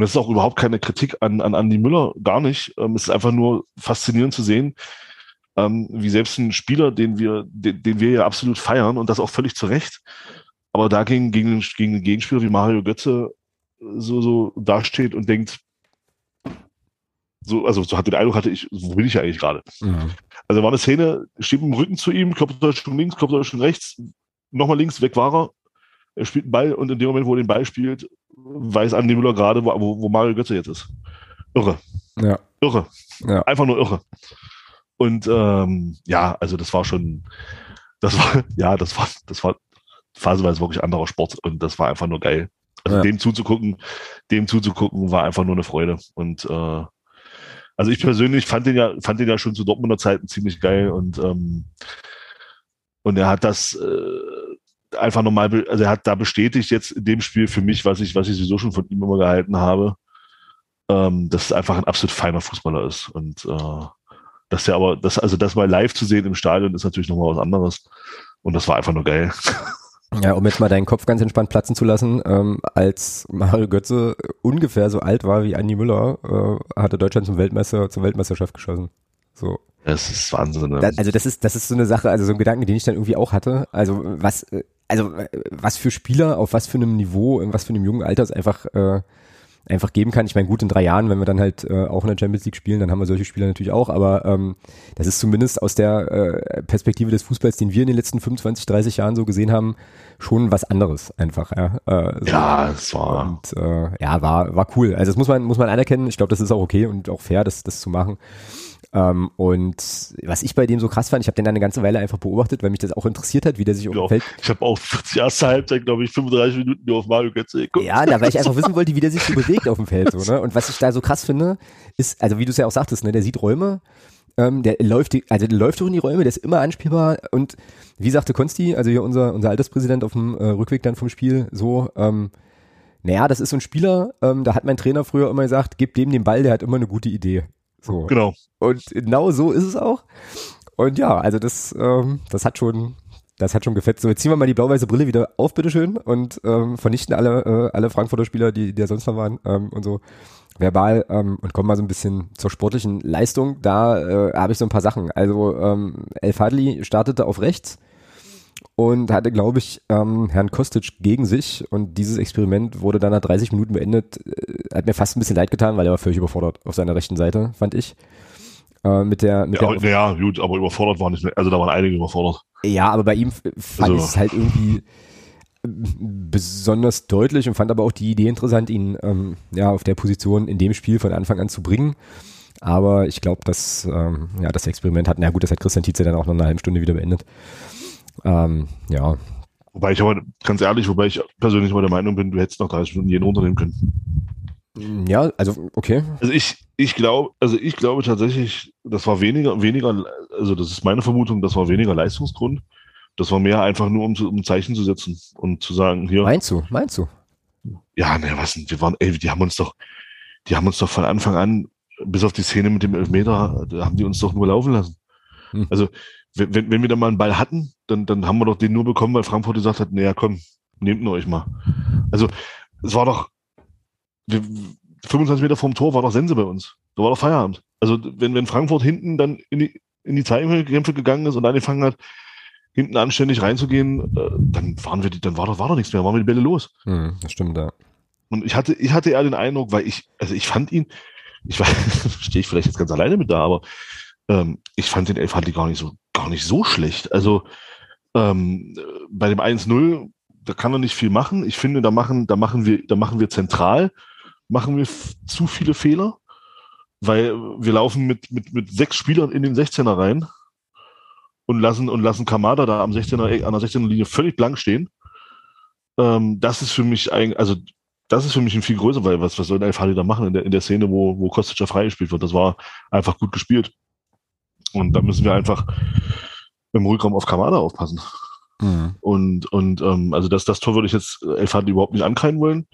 und das ist auch überhaupt keine Kritik an, an Andy Müller, gar nicht. Ähm, es ist einfach nur faszinierend zu sehen, ähm, wie selbst ein Spieler, den wir, den, den wir ja absolut feiern und das auch völlig zu Recht, aber da gegen, gegen, gegen einen Gegenspieler wie Mario Götze so, so dasteht und denkt, so, also so hatte den Eindruck hatte ich, wo bin ich eigentlich gerade? Mhm. Also war eine Szene, steht mit dem Rücken zu ihm, Kopftäuschung links, Kopftäuschung rechts, nochmal links, weg war er. Er spielt einen Ball und in dem Moment, wo er den Ball spielt, weiß Andi Müller gerade, wo, wo Mario Götze jetzt ist. Irre. Ja. Irre. Ja. Einfach nur irre. Und ähm, ja, also das war schon, das war, ja, das war, das war phasenweise wirklich anderer Sport und das war einfach nur geil. Also ja. dem zuzugucken, dem zuzugucken, war einfach nur eine Freude. Und äh, also ich persönlich fand den ja, fand den ja schon zu Dortmunder Zeiten ziemlich geil und ähm, und er hat das äh, einfach nochmal, also er hat da bestätigt jetzt in dem Spiel für mich, was ich, was ich sowieso schon von ihm immer gehalten habe. ähm, dass es einfach ein absolut feiner Fußballer ist. Und äh, dass der aber, das, also das mal live zu sehen im Stadion ist natürlich nochmal was anderes. Und das war einfach nur geil. Ja, um jetzt mal deinen Kopf ganz entspannt platzen zu lassen, ähm, als Mario Götze ungefähr so alt war wie Andi Müller, äh, hatte Deutschland zum Weltmeister, zur Weltmeisterschaft geschossen. So. Das ist Wahnsinn. Ne? Da, also das ist, das ist so eine Sache, also so ein Gedanke, den ich dann irgendwie auch hatte. Also was, äh, also äh, was für Spieler, auf was für einem Niveau, in was für einem jungen Alter es einfach äh, einfach geben kann. Ich meine, gut, in drei Jahren, wenn wir dann halt äh, auch in der Champions League spielen, dann haben wir solche Spieler natürlich auch, aber ähm, das ist zumindest aus der äh, Perspektive des Fußballs, den wir in den letzten 25, 30 Jahren so gesehen haben, schon was anderes einfach. Ja, äh, so. ja es war. Und, äh, ja, war, war cool. Also das muss man, muss man anerkennen. Ich glaube, das ist auch okay und auch fair, das, das zu machen. Ähm, und was ich bei dem so krass fand, ich habe den dann eine ganze Weile einfach beobachtet, weil mich das auch interessiert hat, wie der sich ja, Feld. Ich habe auch die erste Halbzeit, glaube ich, 35 Minuten nur auf Mario Götze geguckt. Ja, da, weil ich einfach wissen wollte, wie der sich so bewegt auf dem Feld. So, ne? Und was ich da so krass finde, ist, also wie du es ja auch sagtest, ne, der sieht Räume, ähm, der läuft, die, also der läuft durch in die Räume, der ist immer anspielbar und wie sagte Konsti, also hier unser, unser Alterspräsident auf dem äh, Rückweg dann vom Spiel, so, ähm, naja, das ist so ein Spieler, ähm, da hat mein Trainer früher immer gesagt, gib dem den Ball, der hat immer eine gute Idee. So. Genau. Und genau so ist es auch. Und ja, also das, ähm, das hat schon, das hat schon gefetzt. So, jetzt ziehen wir mal die blau-weiße Brille wieder auf, bitteschön, und ähm, vernichten alle, äh, alle Frankfurter Spieler, die, die ja sonst noch waren ähm, und so verbal ähm, und kommen mal so ein bisschen zur sportlichen Leistung. Da äh, habe ich so ein paar Sachen. Also ähm, El Fadli startete auf rechts und hatte, glaube ich, ähm, Herrn Kostic gegen sich und dieses Experiment wurde dann nach 30 Minuten beendet. Äh, hat mir fast ein bisschen leid getan, weil er war völlig überfordert auf seiner rechten Seite, fand ich. Äh, mit der, mit ja, der ja, gut, aber überfordert waren nicht mehr, also da waren einige überfordert. Ja, aber bei ihm fand also. ich es halt irgendwie besonders deutlich und fand aber auch die Idee interessant, ihn ähm, ja auf der Position in dem Spiel von Anfang an zu bringen. Aber ich glaube, dass ähm, ja das Experiment hat, na gut, das hat Christian Tietze dann auch noch eine halbe Stunde wieder beendet. Ähm, ja. Wobei ich aber, ganz ehrlich, wobei ich persönlich mal der Meinung bin, du hättest noch 30 Minuten jeden runternehmen können. Ja, also okay. Also ich, ich glaube, also ich glaube tatsächlich, das war weniger, weniger, also das ist meine Vermutung, das war weniger Leistungsgrund. Das war mehr einfach nur, um, um ein Zeichen zu setzen und zu sagen, hier. Meinst du, meinst du? Ja, ne, was denn? Wir waren, ey, die haben uns doch, die haben uns doch von Anfang an, bis auf die Szene mit dem Elfmeter, da haben die uns doch nur laufen lassen. Hm. Also, wenn, wenn wir da mal einen Ball hatten, dann, dann haben wir doch den nur bekommen, weil Frankfurt gesagt hat, naja, komm, nehmt ihn euch mal. Also, es war doch, wir, 25 Meter vorm Tor war doch Sense bei uns. Da war doch Feierabend. Also, wenn, wenn Frankfurt hinten dann in die, in die Zeitkämpfe gegangen ist und angefangen hat, hinten anständig reinzugehen, äh, dann waren wir, dann war doch, war doch nichts mehr, waren wir die Bälle los. Hm, das stimmt, ja. Und ich hatte, ich hatte eher den Eindruck, weil ich, also ich fand ihn, ich weiß, stehe ich vielleicht jetzt ganz alleine mit da, aber ähm, ich fand den Elf gar nicht so, gar nicht so schlecht. Also ähm, bei dem 1-0, da kann er nicht viel machen. Ich finde, da machen, da machen wir, da machen wir zentral, machen wir zu viele Fehler, weil wir laufen mit, mit, mit sechs Spielern in den 16er rein und lassen, und lassen Kamada da am 16er, an der 16er Linie völlig blank stehen. Ähm, das ist für mich eigentlich, also das ist für mich ein viel größer, weil was, was soll der Fadi da machen in der, in der Szene, wo, wo Kostic ja freigespielt wird? Das war einfach gut gespielt. Und da müssen wir einfach im Rückraum auf Kamada aufpassen. Mhm. Und, und ähm, also das, das Tor würde ich jetzt El Fadi überhaupt nicht ankreiden wollen.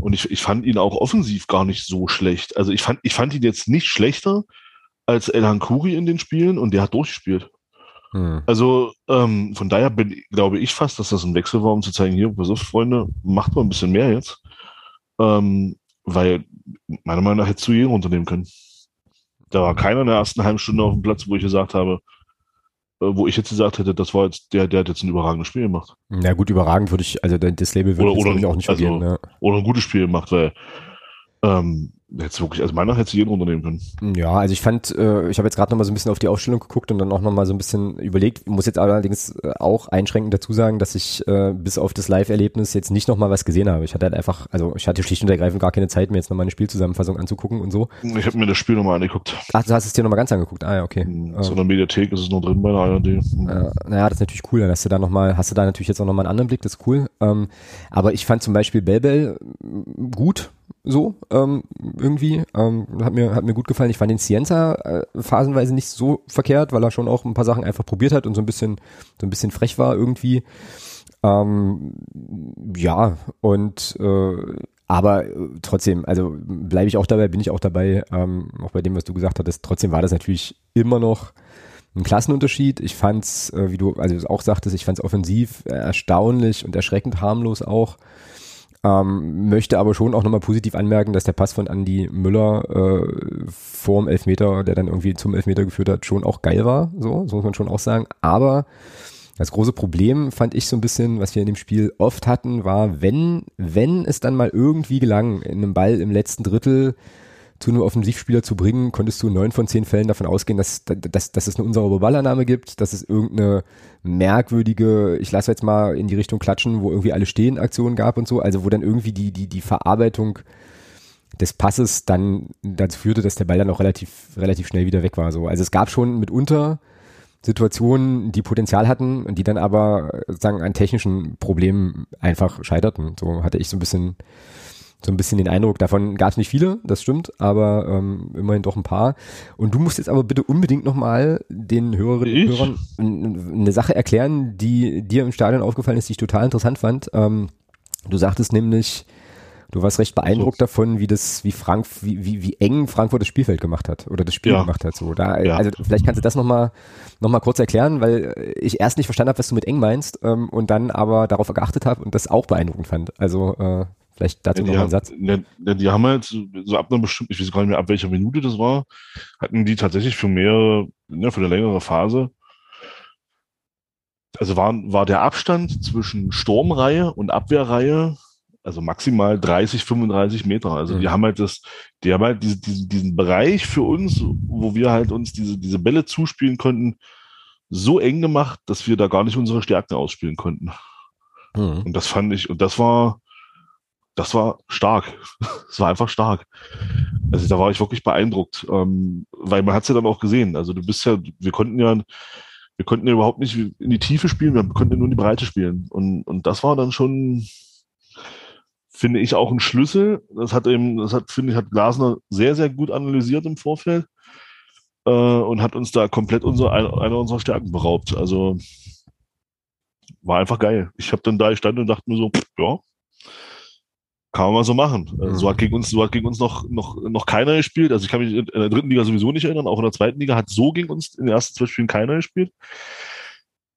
Und ich, ich fand ihn auch offensiv gar nicht so schlecht. Also ich fand, ich fand ihn jetzt nicht schlechter als El Hankuri in den Spielen und der hat durchgespielt. Hm. Also ähm, von daher bin, glaube ich fast, dass das ein Wechsel war, um zu zeigen, hier, pass auf, Freunde, macht mal ein bisschen mehr jetzt. Ähm, weil meiner Meinung nach hättest du jeden unternehmen können. Da war keiner in der ersten halben Stunde auf dem Platz, wo ich gesagt habe, äh, wo ich jetzt gesagt hätte, das war jetzt der, der hat jetzt ein überragendes Spiel gemacht. Ja gut, überragend würde ich, also das Label würde ich auch nicht also, vergeben. Ja. Oder ein gutes Spiel gemacht, weil ähm, Hätte wirklich, also meiner hätte jeden unternehmen können. Ja, also ich fand, äh, ich habe jetzt gerade noch mal so ein bisschen auf die Aufstellung geguckt und dann auch noch mal so ein bisschen überlegt. Ich muss jetzt allerdings äh, auch einschränkend dazu sagen, dass ich äh, bis auf das Live-Erlebnis jetzt nicht noch mal was gesehen habe. Ich hatte halt einfach, also ich hatte schlicht und ergreifend gar keine Zeit, mir jetzt noch mal eine Spielzusammenfassung anzugucken und so. Ich habe mir das Spiel noch mal angeguckt. Ach, du hast es dir noch mal ganz angeguckt. Ah ja, okay. In so einer Mediathek ist es noch drin bei der ARD. Äh, naja, das ist natürlich cool. Dann hast du da noch mal, hast du da natürlich jetzt auch noch mal einen anderen Blick. Das ist cool. Ähm, aber ich fand zum Beispiel Belbel gut so ähm, irgendwie. Ähm, hat, mir, hat mir gut gefallen. Ich fand den Cienza äh, phasenweise nicht so verkehrt, weil er schon auch ein paar Sachen einfach probiert hat und so ein bisschen, so ein bisschen frech war irgendwie. Ähm, ja, und äh, aber äh, trotzdem, also bleibe ich auch dabei, bin ich auch dabei, ähm, auch bei dem, was du gesagt hattest. Trotzdem war das natürlich immer noch ein Klassenunterschied. Ich fand's, äh, wie du also auch sagtest, ich fand's offensiv erstaunlich und erschreckend harmlos auch. Ähm, möchte aber schon auch nochmal positiv anmerken, dass der Pass von Andy Müller äh, vorm Elfmeter, der dann irgendwie zum Elfmeter geführt hat, schon auch geil war. So, so muss man schon auch sagen. Aber das große Problem fand ich so ein bisschen, was wir in dem Spiel oft hatten, war, wenn, wenn es dann mal irgendwie gelang, in einem Ball im letzten Drittel zu einem Offensivspieler zu bringen, konntest du in neun von zehn Fällen davon ausgehen, dass, dass, dass es eine unsaubere Ballannahme gibt, dass es irgendeine merkwürdige, ich lasse jetzt mal in die Richtung klatschen, wo irgendwie alle stehen Aktionen gab und so, also wo dann irgendwie die, die, die Verarbeitung des Passes dann dazu führte, dass der Ball dann auch relativ, relativ schnell wieder weg war. So. Also es gab schon mitunter Situationen, die Potenzial hatten und die dann aber sagen an technischen Problemen einfach scheiterten. So hatte ich so ein bisschen so ein bisschen den Eindruck. Davon gab es nicht viele, das stimmt, aber ähm, immerhin doch ein paar. Und du musst jetzt aber bitte unbedingt nochmal den Hörerinnen und Hörern eine Sache erklären, die dir im Stadion aufgefallen ist, die ich total interessant fand. Ähm, du sagtest nämlich, Du warst recht beeindruckt davon, wie das, wie Frank, wie, wie, wie eng Frankfurt das Spielfeld gemacht hat oder das Spiel ja. gemacht hat. So, da, ja. also vielleicht kannst du das nochmal noch mal kurz erklären, weil ich erst nicht verstanden habe, was du mit eng meinst ähm, und dann aber darauf geachtet habe und das auch beeindruckend fand. Also äh, vielleicht dazu ja, noch mal einen Satz. Ja, die haben halt so ab einer bestimmten, ich weiß gar nicht mehr, ab welcher Minute das war, hatten die tatsächlich für mehrere, ne, für eine längere Phase also war, war der Abstand zwischen Sturmreihe und Abwehrreihe also maximal 30, 35 Meter. Also mhm. die haben halt das, die haben halt diese, diesen, diesen Bereich für uns, wo wir halt uns diese, diese Bälle zuspielen konnten, so eng gemacht, dass wir da gar nicht unsere Stärken ausspielen konnten. Mhm. Und das fand ich, und das war, das war stark. Es war einfach stark. Also da war ich wirklich beeindruckt, ähm, weil man hat es ja dann auch gesehen. Also du bist ja, wir konnten ja, wir konnten ja überhaupt nicht in die Tiefe spielen, wir konnten ja nur in die Breite spielen. Und, und das war dann schon, finde ich auch ein Schlüssel. Das hat eben, das hat, finde ich, hat Glasner sehr, sehr gut analysiert im Vorfeld äh, und hat uns da komplett unsere, eine unserer Stärken beraubt. Also war einfach geil. Ich habe dann da gestanden und dachte mir so, ja, kann man mal so machen. Also, so hat gegen uns, so hat gegen uns noch, noch, noch keiner gespielt. Also ich kann mich in der dritten Liga sowieso nicht erinnern, auch in der zweiten Liga hat so gegen uns in den ersten zwei Spielen keiner gespielt.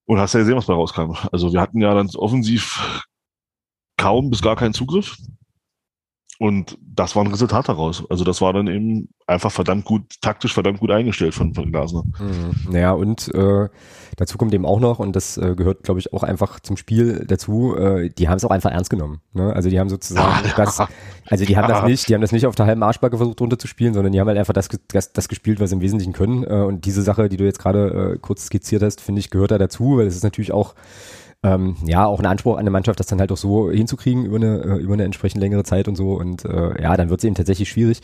Und hast ja gesehen, was bei rauskam. Also wir hatten ja dann offensiv kaum bis gar keinen Zugriff. Und das war ein Resultat daraus. Also das war dann eben einfach verdammt gut, taktisch verdammt gut eingestellt von, von Glasner. Mhm. Naja, und äh, dazu kommt eben auch noch, und das äh, gehört, glaube ich, auch einfach zum Spiel dazu, äh, die haben es auch einfach ernst genommen. Ne? Also die haben sozusagen ja, das, also die haben ja. das nicht, die haben das nicht auf der halben Arschbacke versucht runterzuspielen, sondern die haben halt einfach das, das, das gespielt, was sie im Wesentlichen können. Äh, und diese Sache, die du jetzt gerade äh, kurz skizziert hast, finde ich, gehört da dazu, weil es ist natürlich auch ähm, ja, auch ein Anspruch an eine Mannschaft, das dann halt auch so hinzukriegen über eine, äh, über eine entsprechend längere Zeit und so. Und äh, ja, dann wird es eben tatsächlich schwierig.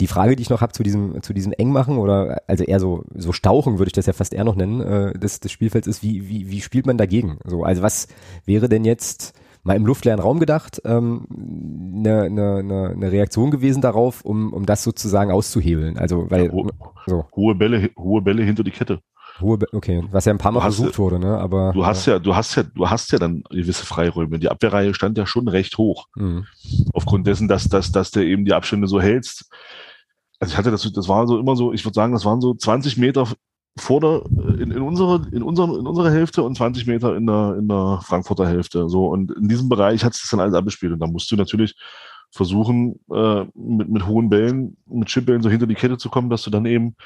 Die Frage, die ich noch habe zu diesem, zu diesem Engmachen oder also eher so, so Stauchen, würde ich das ja fast eher noch nennen, äh, des, des Spielfelds ist, wie, wie, wie spielt man dagegen? So, also was wäre denn jetzt mal im luftleeren Raum gedacht, ähm, eine, ne, ne, ne Reaktion gewesen darauf, um, um das sozusagen auszuhebeln. Also weil ja, ho so. hohe Bälle, hohe Bälle hinter die Kette. Hohe, okay, was ja ein paar Mal versucht wurde, ne? Aber du hast ja, du hast ja, du hast ja dann gewisse Freiräume. Die Abwehrreihe stand ja schon recht hoch, mhm. aufgrund dessen, dass, dass, dass der eben die Abstände so hältst. Also ich hatte das, das war so immer so, ich würde sagen, das waren so 20 Meter vor der, in, in unserer, in unserer, in unserer Hälfte und 20 Meter in der, in der Frankfurter Hälfte. So und in diesem Bereich hat es das dann alles abgespielt und da musst du natürlich versuchen, äh, mit, mit hohen Bällen, mit Chipbällen so hinter die Kette zu kommen, dass du dann eben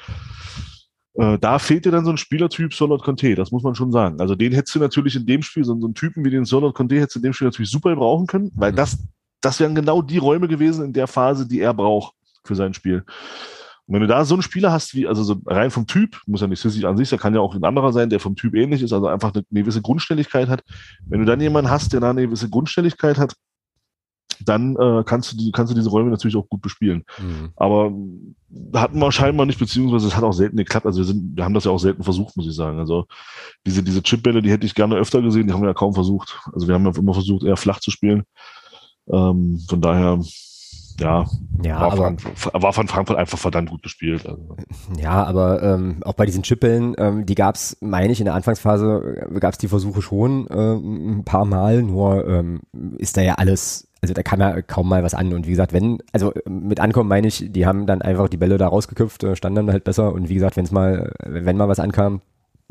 äh, da fehlt dir dann so ein Spielertyp Solot Conte, das muss man schon sagen. Also den hättest du natürlich in dem Spiel, so, so einen Typen wie den Solot Conte hättest du in dem Spiel natürlich super brauchen können, weil mhm. das, das wären genau die Räume gewesen in der Phase, die er braucht für sein Spiel. Und wenn du da so einen Spieler hast, wie, also so rein vom Typ, muss ja nicht Sissy an sich, da kann ja auch ein anderer sein, der vom Typ ähnlich ist, also einfach eine, eine gewisse Grundstelligkeit hat. Wenn du dann jemanden hast, der da eine gewisse Grundstelligkeit hat, dann äh, kannst, du die, kannst du diese Räume natürlich auch gut bespielen. Mhm. Aber hatten wir scheinbar nicht, beziehungsweise es hat auch selten geklappt. Also wir, sind, wir haben das ja auch selten versucht, muss ich sagen. Also diese, diese Chipbälle, die hätte ich gerne öfter gesehen, die haben wir ja kaum versucht. Also wir haben ja immer versucht, eher flach zu spielen. Ähm, von daher, ja, ja war, aber, von, war von Frankfurt einfach verdammt gut gespielt. Also. Ja, aber ähm, auch bei diesen Chipbällen, ähm, die gab es, meine ich, in der Anfangsphase äh, gab es die Versuche schon äh, ein paar Mal, nur ähm, ist da ja alles also da kam ja kaum mal was an. Und wie gesagt, wenn, also mit Ankommen meine ich, die haben dann einfach die Bälle da rausgeköpft, äh, standen dann halt besser. Und wie gesagt, wenn es mal, wenn mal was ankam,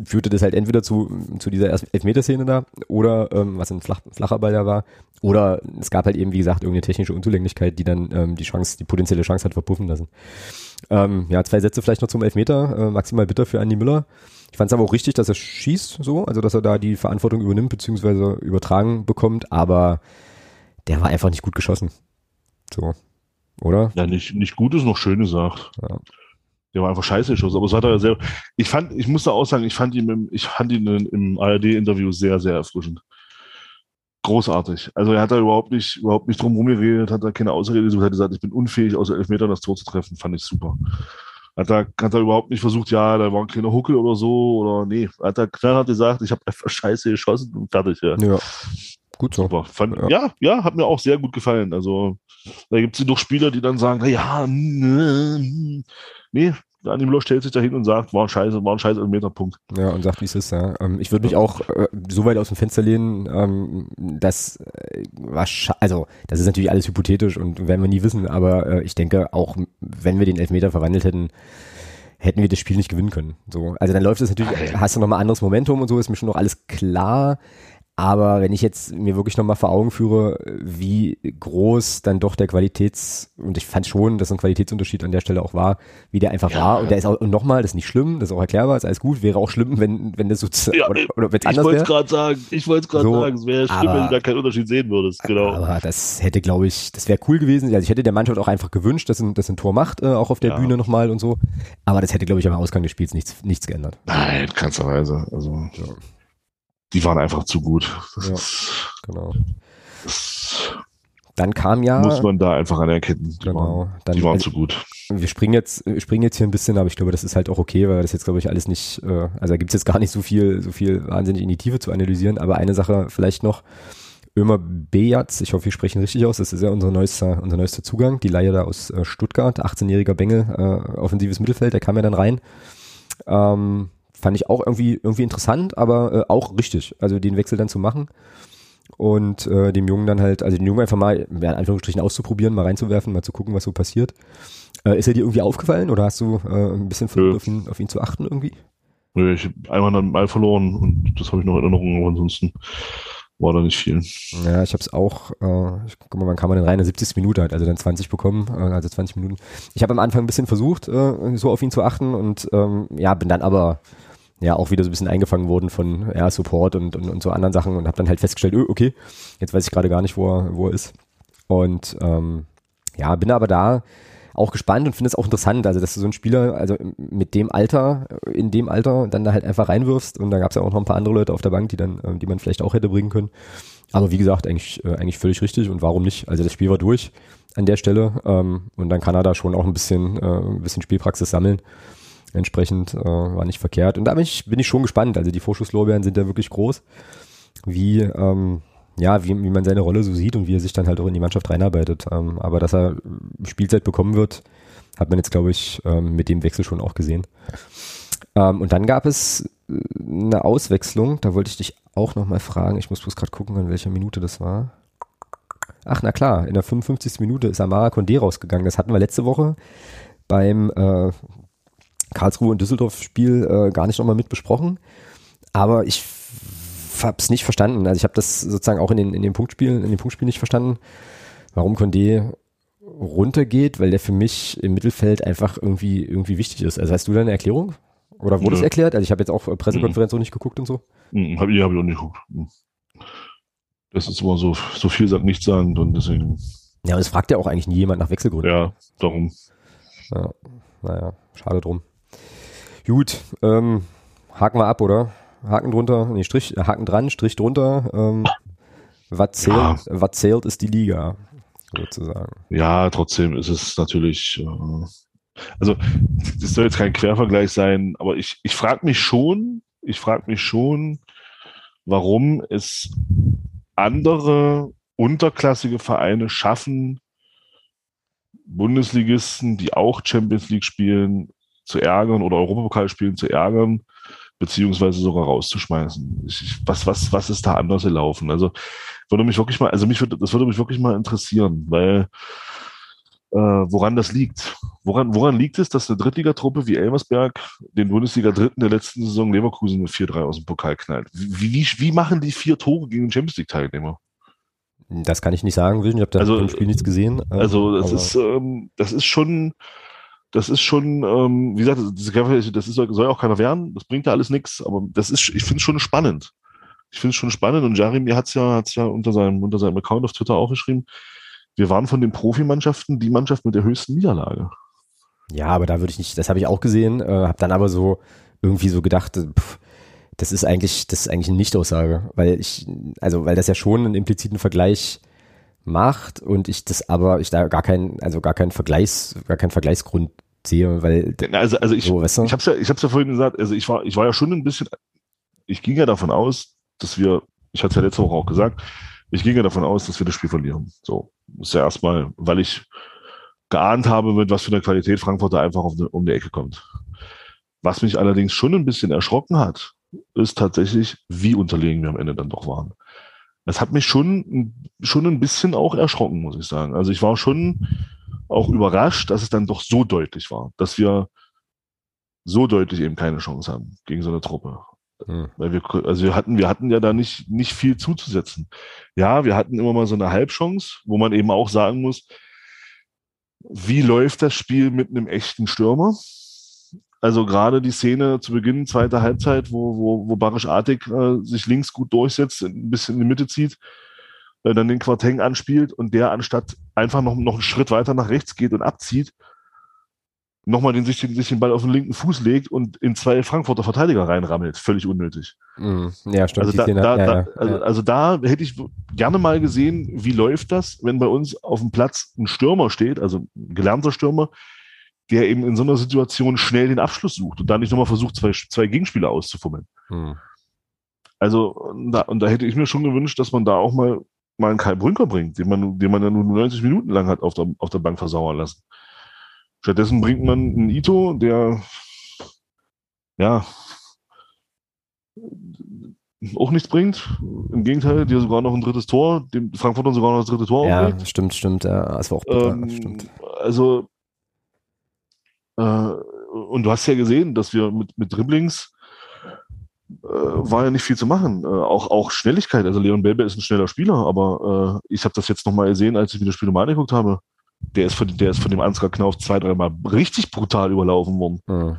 führte das halt entweder zu, zu dieser Elfmeterszene da oder ähm, was ein flach, flacher Ball da war oder es gab halt eben, wie gesagt, irgendeine technische Unzulänglichkeit, die dann ähm, die Chance, die potenzielle Chance hat verpuffen lassen. Ähm, ja, zwei Sätze vielleicht noch zum Elfmeter, äh, maximal bitter für Andy Müller. Ich fand es aber auch richtig, dass er schießt, so, also dass er da die Verantwortung übernimmt beziehungsweise übertragen bekommt, aber der war einfach nicht gut geschossen. So, oder? Ja, nicht, nicht gut ist noch schön gesagt. Ja. Der war einfach scheiße geschossen. Aber es hat er sehr. Ich fand, ich muss da auch sagen, ich fand ihn im, ich fand ihn im ARD-Interview sehr, sehr erfrischend. Großartig. Also er hat da überhaupt nicht, überhaupt nicht drum rumgeredet, hat da keine Ausrede gesucht, hat gesagt, ich bin unfähig, außer Elfmeter das Tor zu treffen. Fand ich super. Hat da, hat er überhaupt nicht versucht, ja, da war ein kleiner Huckel oder so, oder nee. Hat er knallhart gesagt, ich habe einfach scheiße geschossen und fertig, ja. Ja. Gut so. Super. Fand, ja. ja. ja, hat mir auch sehr gut gefallen. Also da gibt es doch Spieler, die dann sagen, ja, nee, Daniel Müller stellt sich da hin und sagt, war ein scheiße, war ein scheiße Meterpunkt. Ja, und sagt, wie es ist, ja. Ähm, ich würde mich auch äh, so weit aus dem Fenster lehnen, ähm, dass äh, also das ist natürlich alles hypothetisch und werden wir nie wissen, aber äh, ich denke, auch wenn wir den Elfmeter verwandelt hätten, hätten wir das Spiel nicht gewinnen können. So, also dann läuft es natürlich, hast du nochmal anderes Momentum und so, ist mir schon noch alles klar. Aber wenn ich jetzt mir wirklich nochmal vor Augen führe, wie groß dann doch der Qualitäts, und ich fand schon, dass ein Qualitätsunterschied an der Stelle auch war, wie der einfach ja. war. Und der ist auch, und nochmal, das ist nicht schlimm, das ist auch erklärbar, ist alles gut, wäre auch schlimm, wenn, wenn das so, ja, oder, oder wenn es anders wäre. Ich wollte es gerade sagen, ich wollte es gerade so, sagen, es wäre schlimm, aber, wenn du da keinen Unterschied sehen würdest, genau. Aber das hätte, glaube ich, das wäre cool gewesen. Also ich hätte der Mannschaft auch einfach gewünscht, dass ein, dass ein Tor macht, äh, auch auf der ja. Bühne nochmal und so. Aber das hätte, glaube ich, am Ausgang des Spiels nichts, nichts geändert. Nein, keinsterweise. Also, ja die waren einfach zu gut. Das ja, ist, genau. Das dann kam ja. Muss man da einfach anerkennen. Die genau. Waren, dann, die waren also, zu gut. Wir springen jetzt, springen jetzt hier ein bisschen, aber ich glaube, das ist halt auch okay, weil das jetzt, glaube ich, alles nicht, äh, also da gibt es jetzt gar nicht so viel, so viel wahnsinnig in die Tiefe zu analysieren, aber eine Sache vielleicht noch. Ömer Bejatz, ich hoffe, wir sprechen richtig aus, das ist ja unser neuester, unser neuester Zugang, die Leihe da aus äh, Stuttgart, 18-jähriger Bengel, äh, offensives Mittelfeld, der kam ja dann rein. Ähm, fand ich auch irgendwie, irgendwie interessant, aber äh, auch richtig, also den Wechsel dann zu machen und äh, dem Jungen dann halt, also den Jungen einfach mal, ja, in Anführungsstrichen auszuprobieren, mal reinzuwerfen, mal zu gucken, was so passiert. Äh, ist er dir irgendwie aufgefallen oder hast du äh, ein bisschen versucht, auf ihn, auf ihn zu achten irgendwie? Nö, ich habe einmal dann mal verloren und das habe ich noch in Erinnerung, aber ansonsten war da nicht viel. Ja, ich habe es auch, äh, ich, guck mal, wann kam man denn rein? 70. Minute hat also dann 20 bekommen, äh, also 20 Minuten. Ich habe am Anfang ein bisschen versucht, äh, so auf ihn zu achten und ähm, ja, bin dann aber ja auch wieder so ein bisschen eingefangen worden von ja, Support und, und, und so anderen Sachen und habe dann halt festgestellt, okay, jetzt weiß ich gerade gar nicht, wo er, wo er ist. Und ähm, ja, bin aber da auch gespannt und finde es auch interessant, also dass du so einen Spieler, also mit dem Alter, in dem Alter dann da halt einfach reinwirfst und da gab es ja auch noch ein paar andere Leute auf der Bank, die dann, äh, die man vielleicht auch hätte bringen können. Aber wie gesagt, eigentlich, äh, eigentlich völlig richtig und warum nicht? Also das Spiel war durch an der Stelle ähm, und dann kann er da schon auch ein bisschen, äh, ein bisschen Spielpraxis sammeln. Entsprechend äh, war nicht verkehrt. Und da bin ich, bin ich schon gespannt. Also die Vorschusslorbeeren sind ja wirklich groß, wie, ähm, ja, wie, wie man seine Rolle so sieht und wie er sich dann halt auch in die Mannschaft reinarbeitet. Ähm, aber dass er Spielzeit bekommen wird, hat man jetzt, glaube ich, ähm, mit dem Wechsel schon auch gesehen. Ähm, und dann gab es äh, eine Auswechslung, da wollte ich dich auch nochmal fragen. Ich muss bloß gerade gucken, an welcher Minute das war. Ach, na klar, in der 55. Minute ist Amara Condé rausgegangen. Das hatten wir letzte Woche beim äh, Karlsruhe und Düsseldorf-Spiel äh, gar nicht nochmal mit besprochen. Aber ich habe es nicht verstanden. Also ich habe das sozusagen auch in den, in den Punktspielen, in den Punktspielen nicht verstanden, warum Condé runtergeht, weil der für mich im Mittelfeld einfach irgendwie, irgendwie wichtig ist. Also hast du da eine Erklärung? Oder wurde es erklärt? Also ich habe jetzt auch Pressekonferenz mhm. auch nicht geguckt und so. Mhm, habe ich, hab ich auch nicht geguckt. Mhm. Das ist immer so, so viel sagt nichts sagen und deswegen. Ja, und es fragt ja auch eigentlich nie jemand nach Wechselgründen. Ja, darum. Ja, naja, schade drum. Gut, ähm, haken wir ab, oder? Haken drunter, nee, Strich, äh, Haken dran, Strich drunter. Ähm, was zählt, ja. was zählt ist die Liga, sozusagen. Ja, trotzdem ist es natürlich, äh, also das soll jetzt kein Quervergleich sein, aber ich, ich frage mich schon, ich frage mich schon, warum es andere unterklassige Vereine schaffen, Bundesligisten, die auch Champions League spielen, zu ärgern oder Europapokalspielen zu ärgern, beziehungsweise sogar rauszuschmeißen. Ich, was, was, was ist da anders gelaufen? Also würde mich wirklich mal, also mich würde, das würde mich wirklich mal interessieren, weil äh, woran das liegt. Woran, woran liegt es, dass eine Drittligatruppe wie Elversberg den Bundesliga-Dritten der letzten Saison Leverkusen mit 4-3 aus dem Pokal knallt? Wie, wie, wie machen die vier Tore gegen den Champions League-Teilnehmer? Das kann ich nicht sagen, ich habe da Also, im Spiel nichts gesehen. Also das ist, ähm, das ist schon, das ist schon, ähm, wie gesagt, das, das ist, soll ja auch keiner werden, das bringt ja alles nichts, aber das ist, ich finde es schon spannend. Ich finde es schon spannend und Jeremy hat es ja, hat's ja unter seinem, unter seinem Account auf Twitter auch geschrieben, wir waren von den Profimannschaften die Mannschaft mit der höchsten Niederlage. Ja, aber da würde ich nicht, das habe ich auch gesehen, äh, habe dann aber so irgendwie so gedacht, äh, pff, das ist eigentlich, das ist eigentlich eine Nichtaussage, weil ich, also weil das ja schon einen impliziten Vergleich macht und ich das aber, ich da gar keinen, also gar keinen Vergleichs, gar keinen Vergleichsgrund sehe, weil Also, also ich, so, weißt du? ich habe ja, ich hab's ja vorhin gesagt, also ich war, ich war ja schon ein bisschen, ich ging ja davon aus, dass wir, ich hatte es ja letzte Woche auch gesagt, ich ging ja davon aus, dass wir das Spiel verlieren. So, ist ja erstmal, weil ich geahnt habe, mit was für einer Qualität Frankfurt da einfach eine, um die Ecke kommt. Was mich allerdings schon ein bisschen erschrocken hat, ist tatsächlich, wie unterlegen wir am Ende dann doch waren. Das hat mich schon, schon ein bisschen auch erschrocken, muss ich sagen. Also ich war schon auch überrascht, dass es dann doch so deutlich war, dass wir so deutlich eben keine Chance haben gegen so eine Truppe. Hm. Weil wir, also wir hatten, wir hatten ja da nicht, nicht viel zuzusetzen. Ja, wir hatten immer mal so eine Halbchance, wo man eben auch sagen muss, wie läuft das Spiel mit einem echten Stürmer? Also gerade die Szene zu Beginn zweiter Halbzeit, wo, wo, wo Barisch Artig äh, sich links gut durchsetzt, ein bisschen in die Mitte zieht, äh, dann den Quarteng anspielt und der anstatt einfach noch, noch einen Schritt weiter nach rechts geht und abzieht, nochmal den, sich, den, sich den Ball auf den linken Fuß legt und in zwei Frankfurter Verteidiger reinrammelt. Völlig unnötig. Hm, ja, stimmt. Also da, da, ja, da, ja, also, also da hätte ich gerne mal gesehen, wie läuft das, wenn bei uns auf dem Platz ein Stürmer steht, also ein gelernter Stürmer, der eben in so einer Situation schnell den Abschluss sucht und da nicht nochmal versucht, zwei, zwei Gegenspieler auszufummeln. Hm. Also und da, und da hätte ich mir schon gewünscht, dass man da auch mal, mal einen Kai Brünker bringt, den man, den man ja nur 90 Minuten lang hat auf der, auf der Bank versauern lassen. Stattdessen bringt man einen Ito, der ja auch nichts bringt. Im Gegenteil, dir sogar noch ein drittes Tor, dem Frankfurter sogar noch das dritte Tor Ja, auflegt. stimmt, stimmt. Ja, das war auch bitter, Ähm, stimmt. Also, äh, und du hast ja gesehen, dass wir mit, mit Dribblings äh, war ja nicht viel zu machen. Äh, auch, auch Schnelligkeit. Also Leon Belbe ist ein schneller Spieler, aber ich habe das jetzt nochmal gesehen, als ich mir das Spiel nochmal angeguckt habe. Der ist von, der ist von dem Ansgar Knauf zwei, dreimal richtig brutal überlaufen worden. Hm.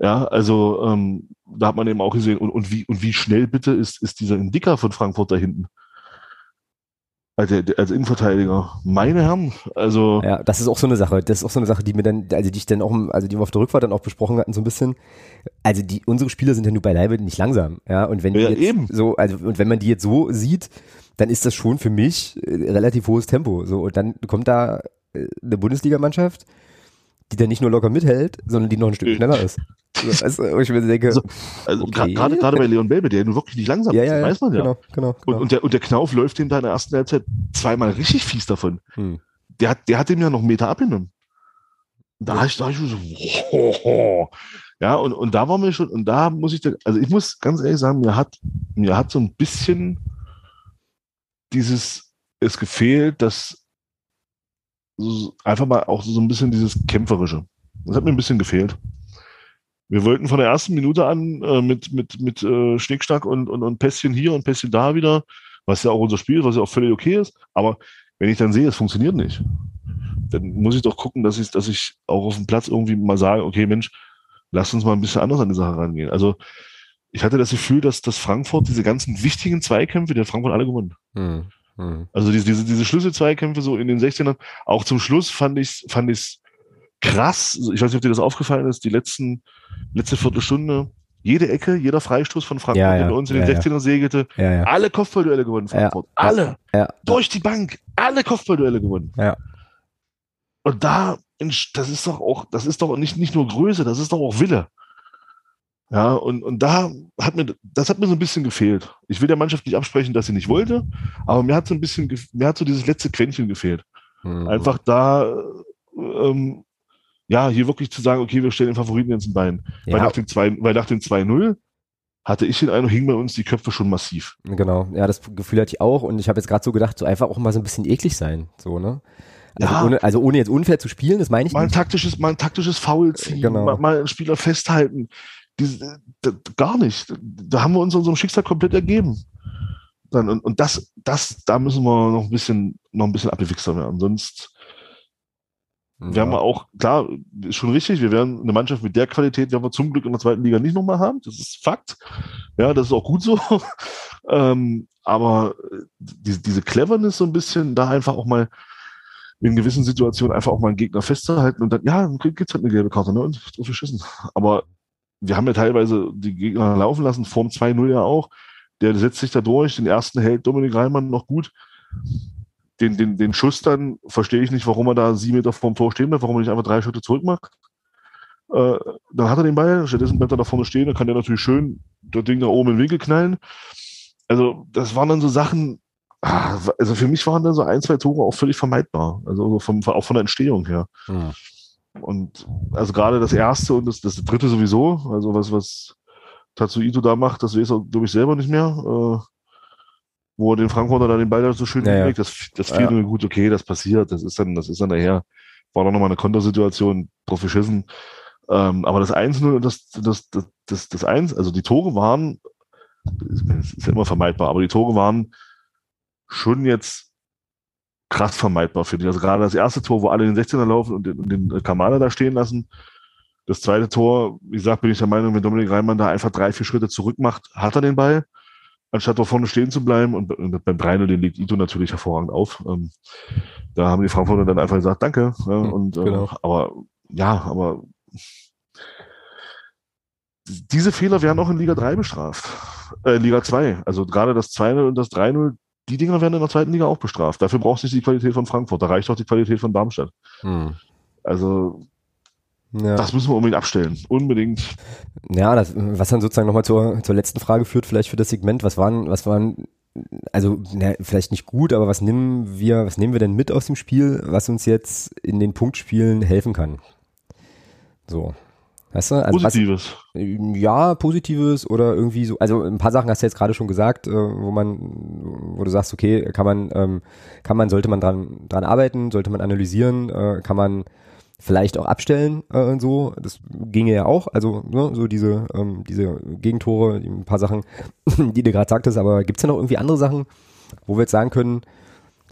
Ja, also ähm, da hat man eben auch gesehen, und, und, wie, und wie schnell bitte ist, ist dieser Indiker von Frankfurt da hinten. Also, als Innenverteidiger. Meine Herren, also Ja, das ist auch so eine Sache. Das ist auch so eine Sache, die mir dann, also die ich dann auch, also die wir auf der Rückfahrt dann auch besprochen hatten, so ein bisschen. Also die, unsere Spieler sind ja nur beileibe nicht langsam. Ja, und wenn die Ja, jetzt eben. so, also, und wenn man die jetzt so sieht, dann ist das schon für mich äh, relativ hohes Tempo. So, und dann kommt da äh, eine Bundesligamannschaft, die dann nicht nur locker mithält, sondern die noch ein Stück schneller ist. Also, wo ich mir denke, So, Also Okay. gerade gerade bei Leon Belbe, der nun wirklich nicht langsam ja, ist, ja, ja, weiß man ja. genau, genau, genau. Und, und, der, und der Knauf läuft ihm da in der ersten Halbzeit zweimal richtig fies davon. hm. Der hat, der hat ihm ja noch einen Meter abgenommen. Da hab ich, da ich so, hoho. ja, und, und da war mir schon, und da muss ich, dann- also ich muss ganz ehrlich sagen, mir hat, mir hat so ein bisschen dieses, es gefehlt, dass so, einfach mal auch so ein bisschen dieses Kämpferische. Das hat mir ein bisschen gefehlt. Wir wollten von der ersten Minute an äh, mit, mit, mit äh, Schnickschnack und, und, und Pässchen hier und Pässchen da wieder, was ja auch unser Spiel, ist, was ja auch völlig okay ist. Aber wenn ich dann sehe, es funktioniert nicht, dann muss ich doch gucken, dass ich, dass ich auch auf dem Platz irgendwie mal sage, okay, Mensch, lass uns mal ein bisschen anders an die Sache rangehen. Also ich hatte das Gefühl, dass, dass Frankfurt diese ganzen wichtigen Zweikämpfe, die hat Frankfurt alle gewonnen. Hm. Hm. Also diese, diese, diese Schlüsselzweikämpfe so in den 16ern, auch zum Schluss fand ich fand ich's krass. Ich weiß nicht, ob dir das aufgefallen ist, die letzten, letzte Viertelstunde, jede Ecke, jeder Freistoß von Frankfurt, Ja, ja. der bei uns in den Ja, ja. 16er segelte, alle Kopfballduelle gewonnen, Frankfurt. alle. Durch die Bank. Alle Kopfballduelle gewonnen. Und da, das ist doch auch, das ist doch nicht, nicht nur Größe, das ist doch auch Wille. Ja, und, und da hat mir, das hat mir so ein bisschen gefehlt. Ich will der Mannschaft nicht absprechen, dass sie nicht wollte, aber mir hat so ein bisschen, mir hat so dieses letzte Quäntchen gefehlt. Hm. Einfach da, ähm, ja, hier wirklich zu sagen, okay, wir stellen den Favoriten jetzt ein Bein. Weil ja, nach dem 2, weil nach dem 2-0 hatte ich den Eindruck, hingen bei uns die Köpfe schon massiv. Genau, ja, das Gefühl hatte ich auch und ich habe jetzt gerade so gedacht, so einfach auch mal so ein bisschen eklig sein, so, ne? Also, Ja. ohne, also ohne jetzt unfair zu spielen, das meine ich Mal ein nicht. taktisches, mal ein taktisches Foul ziehen, Genau. mal, mal einen Spieler festhalten. Diese, d- gar nicht. Da haben wir uns unserem Schicksal komplett ergeben. Dann, und, und das, das, da müssen wir noch ein bisschen, noch ein bisschen abgewichster werden. Sonst, wir haben auch, klar, ist schon richtig, wir werden eine Mannschaft mit der Qualität, werden wir zum Glück in der zweiten Liga nicht nochmal haben. Das ist Fakt. Ja, das ist auch gut so. ähm, aber äh, diese, diese Cleverness so ein bisschen, da einfach auch mal in gewissen Situationen einfach auch mal einen Gegner festzuhalten und dann, ja, dann gibt's halt eine gelbe Karte, ne? Und drauf geschissen. Aber wir haben ja teilweise die Gegner laufen lassen, Form 2-0 ja auch. Der setzt sich da durch, den ersten hält Dominik Reimann noch gut. Den, den, den Schuss dann verstehe ich nicht, warum er da sieben Meter vorm Tor stehen bleibt, warum er nicht einfach drei Schritte zurück macht. Äh, dann hat er den Ball, stattdessen bleibt er da vorne stehen, dann kann der natürlich schön das Ding da oben den Winkel knallen. Also, das waren dann so Sachen, ah, also für mich waren da so ein, zwei Tore auch völlig vermeidbar. Also so vom, auch von der Entstehung her. Hm. Und also gerade das erste und das, das dritte sowieso, also was, was Tatsuito da macht, das weiß er, glaube ich, selber nicht mehr. Äh, wo er den Frankfurter da den Ball da so schön Ja, ja. hinlegt, das, das Ja. fiel mir gut, okay, das passiert, das ist dann, das ist dann daher. War dann nochmal eine Kontersituation, drauf geschissen. Ähm, aber das 1-0 und das, das, das, das, das 1, also die Tore waren, es ist ja immer vermeidbar, aber die Tore waren schon jetzt krass vermeidbar, finde ich. Also gerade das erste Tor, wo alle den 16er laufen und den, und den Kamada da stehen lassen. Das zweite Tor, wie gesagt, bin ich der Meinung, wenn Dominik Reimann da einfach drei, vier Schritte zurück macht, hat er den Ball, anstatt da vorne stehen zu bleiben. Und, und beim 3 den legt Ito natürlich hervorragend auf. Ähm, da haben die Frankfurter dann einfach gesagt, danke. Ja, Hm, und, äh, genau. Aber ja, aber diese Fehler werden auch in Liga 3 bestraft. Äh, Liga 2. Also gerade das 2-0 und das 3-0, die Dinger werden in der zweiten Liga auch bestraft. Dafür braucht nicht die Qualität von Frankfurt. Da reicht auch die Qualität von Darmstadt. Hm. Also Ja. das müssen wir unbedingt abstellen. Unbedingt. Ja, das, was dann sozusagen nochmal zur, zur letzten Frage führt, vielleicht für das Segment, was waren, was waren, also na, vielleicht nicht gut, aber was nehmen wir, was nehmen wir denn mit aus dem Spiel, was uns jetzt in den Punktspielen helfen kann? So. Weißt du? Also was, Positives. ja, Positives oder irgendwie so, also ein paar Sachen hast du jetzt gerade schon gesagt, äh, wo man, wo du sagst, okay, kann man, ähm, kann man, sollte man dran, dran arbeiten, sollte man analysieren, äh, kann man vielleicht auch abstellen äh, und so. Das ginge ja auch, also ne, so diese, ähm, diese Gegentore, ein paar Sachen, die du gerade sagtest, aber gibt's da noch irgendwie andere Sachen, wo wir jetzt sagen können,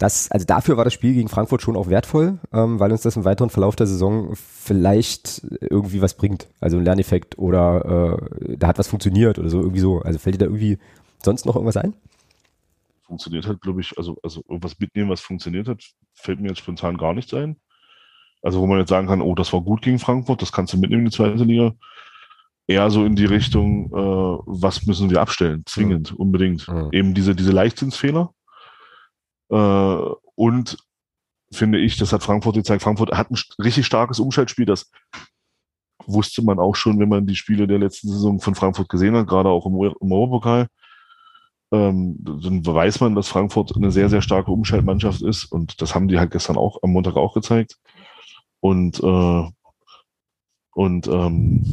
das, also dafür war das Spiel gegen Frankfurt schon auch wertvoll, ähm, weil uns das im weiteren Verlauf der Saison vielleicht irgendwie was bringt. Also ein Lerneffekt oder äh, da hat was funktioniert oder so, irgendwie so. Also fällt dir da irgendwie sonst noch irgendwas ein? Funktioniert hat, glaube ich, also, also irgendwas mitnehmen, was funktioniert hat, fällt mir jetzt spontan gar nichts ein. Also wo man jetzt sagen kann, oh, das war gut gegen Frankfurt, das kannst du mitnehmen in die zweite Liga. Eher so in die Richtung, äh, was müssen wir abstellen? Zwingend, unbedingt. Mhm. Eben diese, diese Leichtsinnsfehler. Äh, und finde ich, das hat Frankfurt gezeigt. Frankfurt hat ein richtig starkes Umschaltspiel. Das wusste man auch schon, wenn man die Spiele der letzten Saison von Frankfurt gesehen hat, gerade auch im, im Europapokal. Ähm, dann weiß man, dass Frankfurt eine sehr, sehr starke Umschaltmannschaft ist. Und das haben die halt gestern auch, am Montag auch gezeigt. Und, äh, und ähm,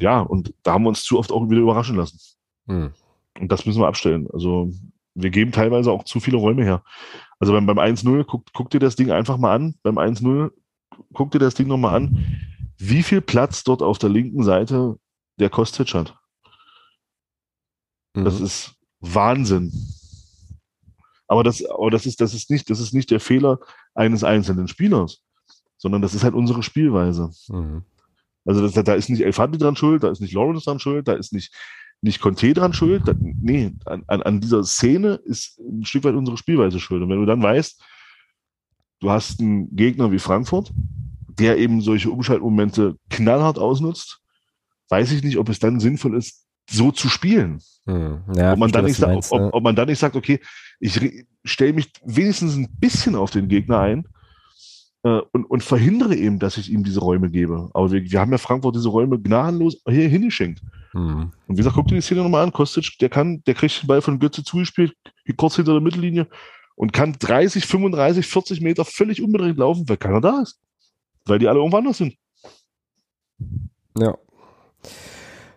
ja, und da haben wir uns zu oft auch wieder überraschen lassen. Hm. Und das müssen wir abstellen. Also wir geben teilweise auch zu viele Räume her. Also beim, beim 1-0, guck, guck dir das Ding einfach mal an. Beim 1-0, guck dir das Ding nochmal an. Wie viel Platz dort auf der linken Seite der Kostic hat. Das Mhm. ist Wahnsinn. Aber das, aber das ist, das ist nicht, das ist nicht der Fehler eines einzelnen Spielers, sondern das ist halt unsere Spielweise. Mhm. Also das, da ist nicht El Fadli dran schuld, da ist nicht Lawrence dran schuld, da ist nicht, nicht Conte dran schuld. Da, nee, an, an, an dieser Szene ist ein Stück weit unsere Spielweise schuld. Und wenn du dann weißt, du hast einen Gegner wie Frankfurt, der eben solche Umschaltmomente knallhart ausnutzt, weiß ich nicht, ob es dann sinnvoll ist, so zu spielen. Hm. Ja, ob, man dann nicht sagt, ob, ob man dann nicht sagt, okay, ich stelle mich wenigstens ein bisschen auf den Gegner ein äh, und, und verhindere eben, dass ich ihm diese Räume gebe. Aber wir, wir haben ja Frankfurt diese Räume gnadenlos hier hingeschenkt. Hm. Und wie gesagt, guck dir die Szene nochmal an. Kostic, der kann, der kriegt den Ball von Götze zugespielt, kurz hinter der Mittellinie und kann 30, 35, 40 Meter völlig unbedingt laufen, weil keiner da ist. Weil die alle irgendwo anders sind. Ja.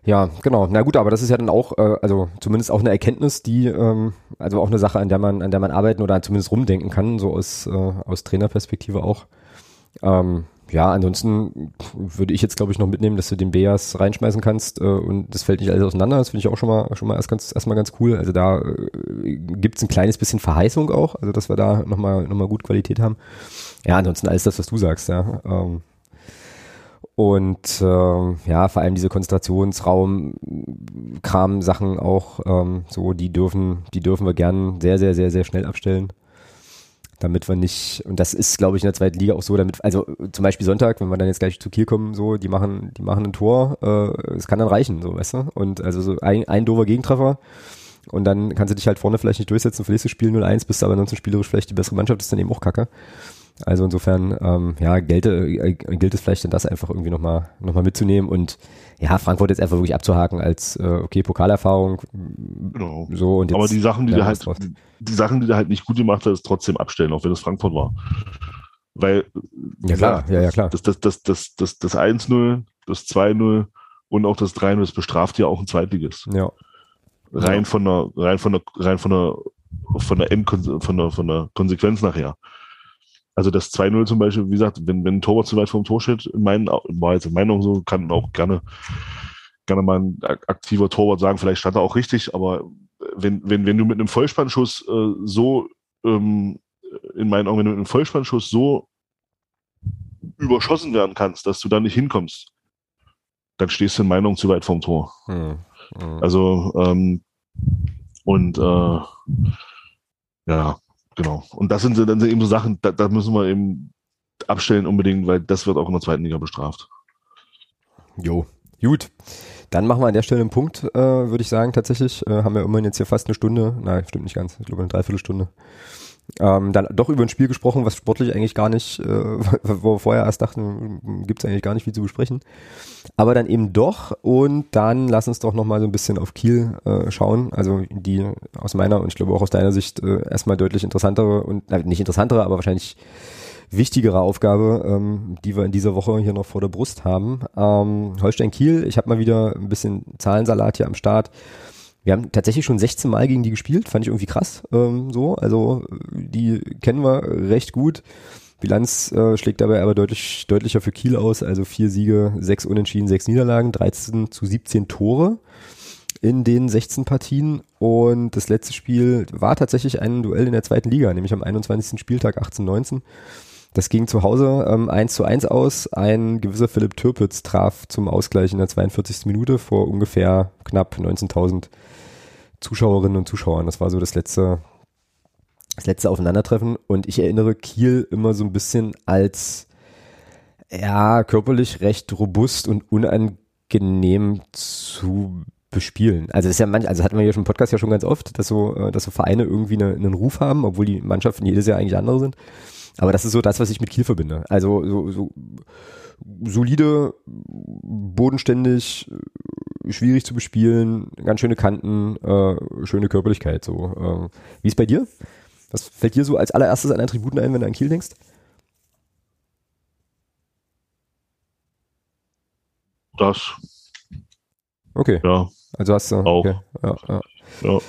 Ja, genau. Na gut, aber das ist ja dann auch, äh, also zumindest auch eine Erkenntnis, die, ähm, also auch eine Sache, an der man, an der man arbeiten oder zumindest rumdenken kann, so aus, äh, aus Trainerperspektive auch. Ähm, ja, ansonsten würde ich jetzt, glaube ich, noch mitnehmen, dass du den Beas reinschmeißen kannst äh, und das fällt nicht alles auseinander. Das finde ich auch schon mal schon mal erst ganz erstmal ganz cool. Also da äh, gibt es ein kleines bisschen Verheißung auch, also dass wir da nochmal noch mal gut Qualität haben. Ja, ansonsten alles das, was du sagst, ja. Ähm, und ähm, ja, vor allem diese Konzentrationsraum, Kram, Sachen auch, ähm, so, die dürfen, die dürfen wir gern sehr, sehr, sehr, sehr schnell abstellen. Damit wir nicht, und das ist, glaube ich, in der zweiten Liga auch so, damit, also zum Beispiel Sonntag, wenn wir dann jetzt gleich zu Kiel kommen, so, die machen, die machen ein Tor, äh, es kann dann reichen, so, weißt du? Und also so ein, ein doofer Gegentreffer, und dann kannst du dich halt vorne vielleicht nicht durchsetzen, verlierst das Spiel 0-1, bist aber ansonsten spielerisch vielleicht die bessere Mannschaft, ist dann eben auch kacke. Also insofern, ähm, ja, gelte, äh, gilt es vielleicht dann das einfach irgendwie nochmal noch mal mitzunehmen und ja, Frankfurt jetzt einfach wirklich abzuhaken als, äh, okay, Pokalerfahrung. Genau. So, und jetzt, Aber die Sachen, die ja, halt, die, die Sachen, die der halt nicht gut gemacht hat, ist trotzdem abstellen, auch wenn es Frankfurt war. Weil, Ja, klar, ja, ja, klar. Das, das, das, das, das, das 1-0, das 2-0 und auch das 3-0, das bestraft ja auch ein Zweitliges. Ja, Rein Ja. von der, rein von der, rein von der, von der End, von der, von der Konsequenz nachher. Also das 2-0 zum Beispiel, wie gesagt, wenn, wenn ein Torwart zu weit vom Tor steht, in meinen, war jetzt in meiner Meinung so, kann auch gerne, gerne mal ein ak- aktiver Torwart sagen, vielleicht stand er auch richtig, aber wenn, wenn, wenn du mit einem Vollspannschuss äh, so, ähm, in meinen Augen, wenn du mit einem Vollspannschuss so überschossen werden kannst, dass du da nicht hinkommst, dann stehst du in meiner Meinung zu weit vom Tor. hm, hm. Also, ähm, und äh, ja, genau. Und das sind, dann sind eben so Sachen, da, da müssen wir eben abstellen unbedingt, weil das wird auch in der zweiten Liga bestraft. Jo, gut. Dann machen wir an der Stelle einen Punkt, äh, würde ich sagen, tatsächlich. Äh, haben wir immerhin jetzt hier fast eine Stunde, nein, stimmt nicht ganz, ich glaube eine Dreiviertelstunde. Ähm, dann doch über ein Spiel gesprochen, was sportlich eigentlich gar nicht, äh, wo wir vorher erst dachten, gibt's eigentlich gar nicht viel zu besprechen. Aber dann eben doch und dann lass uns doch nochmal so ein bisschen auf Kiel äh, schauen. Also die aus meiner und ich glaube auch aus deiner Sicht äh, erstmal deutlich interessantere und äh, nicht interessantere, aber wahrscheinlich wichtigere Aufgabe, ähm, die wir in dieser Woche hier noch vor der Brust haben. Ähm, Holstein Kiel, ich habe mal wieder ein bisschen Zahlensalat hier am Start. Wir haben tatsächlich schon 16 Mal gegen die gespielt, fand ich irgendwie krass. Ähm, so, also die kennen wir recht gut. Bilanz äh, schlägt dabei aber deutlich deutlicher für Kiel aus, also vier Siege, sechs Unentschieden, sechs Niederlagen, 13 zu 17 Tore in den 16 Partien und das letzte Spiel war tatsächlich ein Duell in der zweiten Liga, nämlich am 21. Spieltag 18-19. Das ging zu Hause ähm, 1 zu 1 aus. Ein gewisser Philipp Türpitz traf zum Ausgleich in der 42. Minute vor ungefähr knapp 19.000 Zuschauerinnen und Zuschauern. Das war so das letzte, das letzte Aufeinandertreffen. Und ich erinnere Kiel immer so ein bisschen als ja, körperlich recht robust und unangenehm zu bespielen. Also das ist ja manch, also hatten wir hier schon im Podcast ja schon ganz oft, dass so, äh, dass so Vereine irgendwie eine, einen Ruf haben, obwohl die Mannschaften jedes Jahr eigentlich andere sind. Aber das ist so das, was ich mit Kiel verbinde. Also so, so solide, bodenständig, schwierig zu bespielen, ganz schöne Kanten, äh, schöne Körperlichkeit. So, äh, wie ist bei dir? Was fällt dir so als allererstes an Attributen ein, wenn du an Kiel denkst? Das, Okay, ja, also hast du Auch. Okay, ja, ja. ja.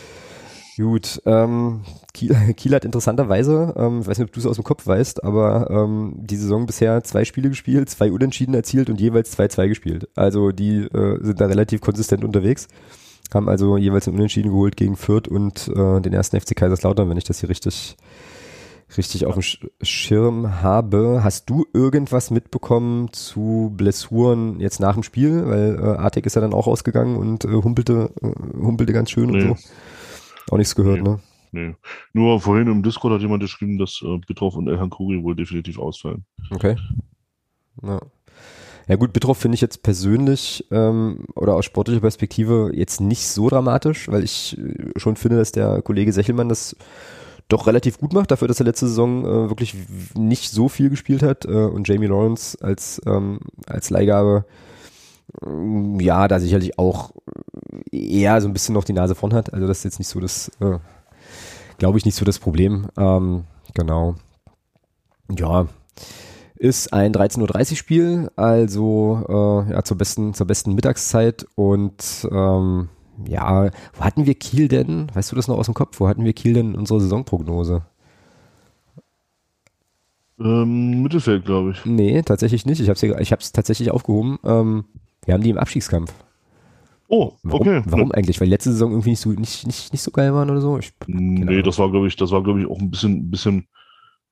Gut, ähm, Kiel, Kiel hat interessanterweise, ähm, ich weiß nicht, ob du es aus dem Kopf weißt, aber ähm, die Saison bisher zwei Spiele gespielt, zwei Unentschieden erzielt und jeweils 2-2 gespielt. Also die äh, sind da relativ konsistent unterwegs, haben also jeweils einen Unentschieden geholt gegen Fürth und äh, den ersten FC Kaiserslautern, wenn ich das hier richtig richtig auf dem Sch Schirm habe. Hast du irgendwas mitbekommen zu Blessuren jetzt nach dem Spiel? Weil äh, Artek ist ja dann auch ausgegangen und äh, humpelte, äh, humpelte ganz schön Nee. und so. Auch nichts gehört, Nee. ne? Nee. Nur vorhin im Discord hat jemand geschrieben, dass äh, Bitroff und Elhan Kuri wohl definitiv ausfallen. Okay. Ja. Ja gut, Bitroff finde ich jetzt persönlich ähm, oder aus sportlicher Perspektive jetzt nicht so dramatisch, weil ich äh, schon finde, dass der Kollege Sechelmann das doch relativ gut macht, dafür, dass er letzte Saison äh, wirklich nicht so viel gespielt hat äh, und Jamie Lawrence als, ähm, als Leihgabe ähm, ja, da sicherlich auch eher so ein bisschen noch die Nase vorn hat. Also das ist jetzt nicht so das, äh, glaube ich, nicht so das Problem. Ähm, genau. Ja, ist ein 13.30 Uhr Spiel, also äh, ja, zur besten, zur besten Mittagszeit und ähm, ja, wo hatten wir Kiel denn? Weißt du das noch aus dem Kopf? Wo hatten wir Kiel denn in unserer Saisonprognose? Ähm, Mittelfeld, glaube ich. Nee, tatsächlich nicht. Ich habe es tatsächlich aufgehoben. Ähm, wir haben die im Abstiegskampf. Oh, Warum, okay. warum eigentlich? Weil letzte Saison irgendwie nicht so, nicht, nicht, nicht so geil waren oder so? Ich, Nee, Ahnung. das war, glaube ich, das war, glaube ich, auch ein bisschen, bisschen,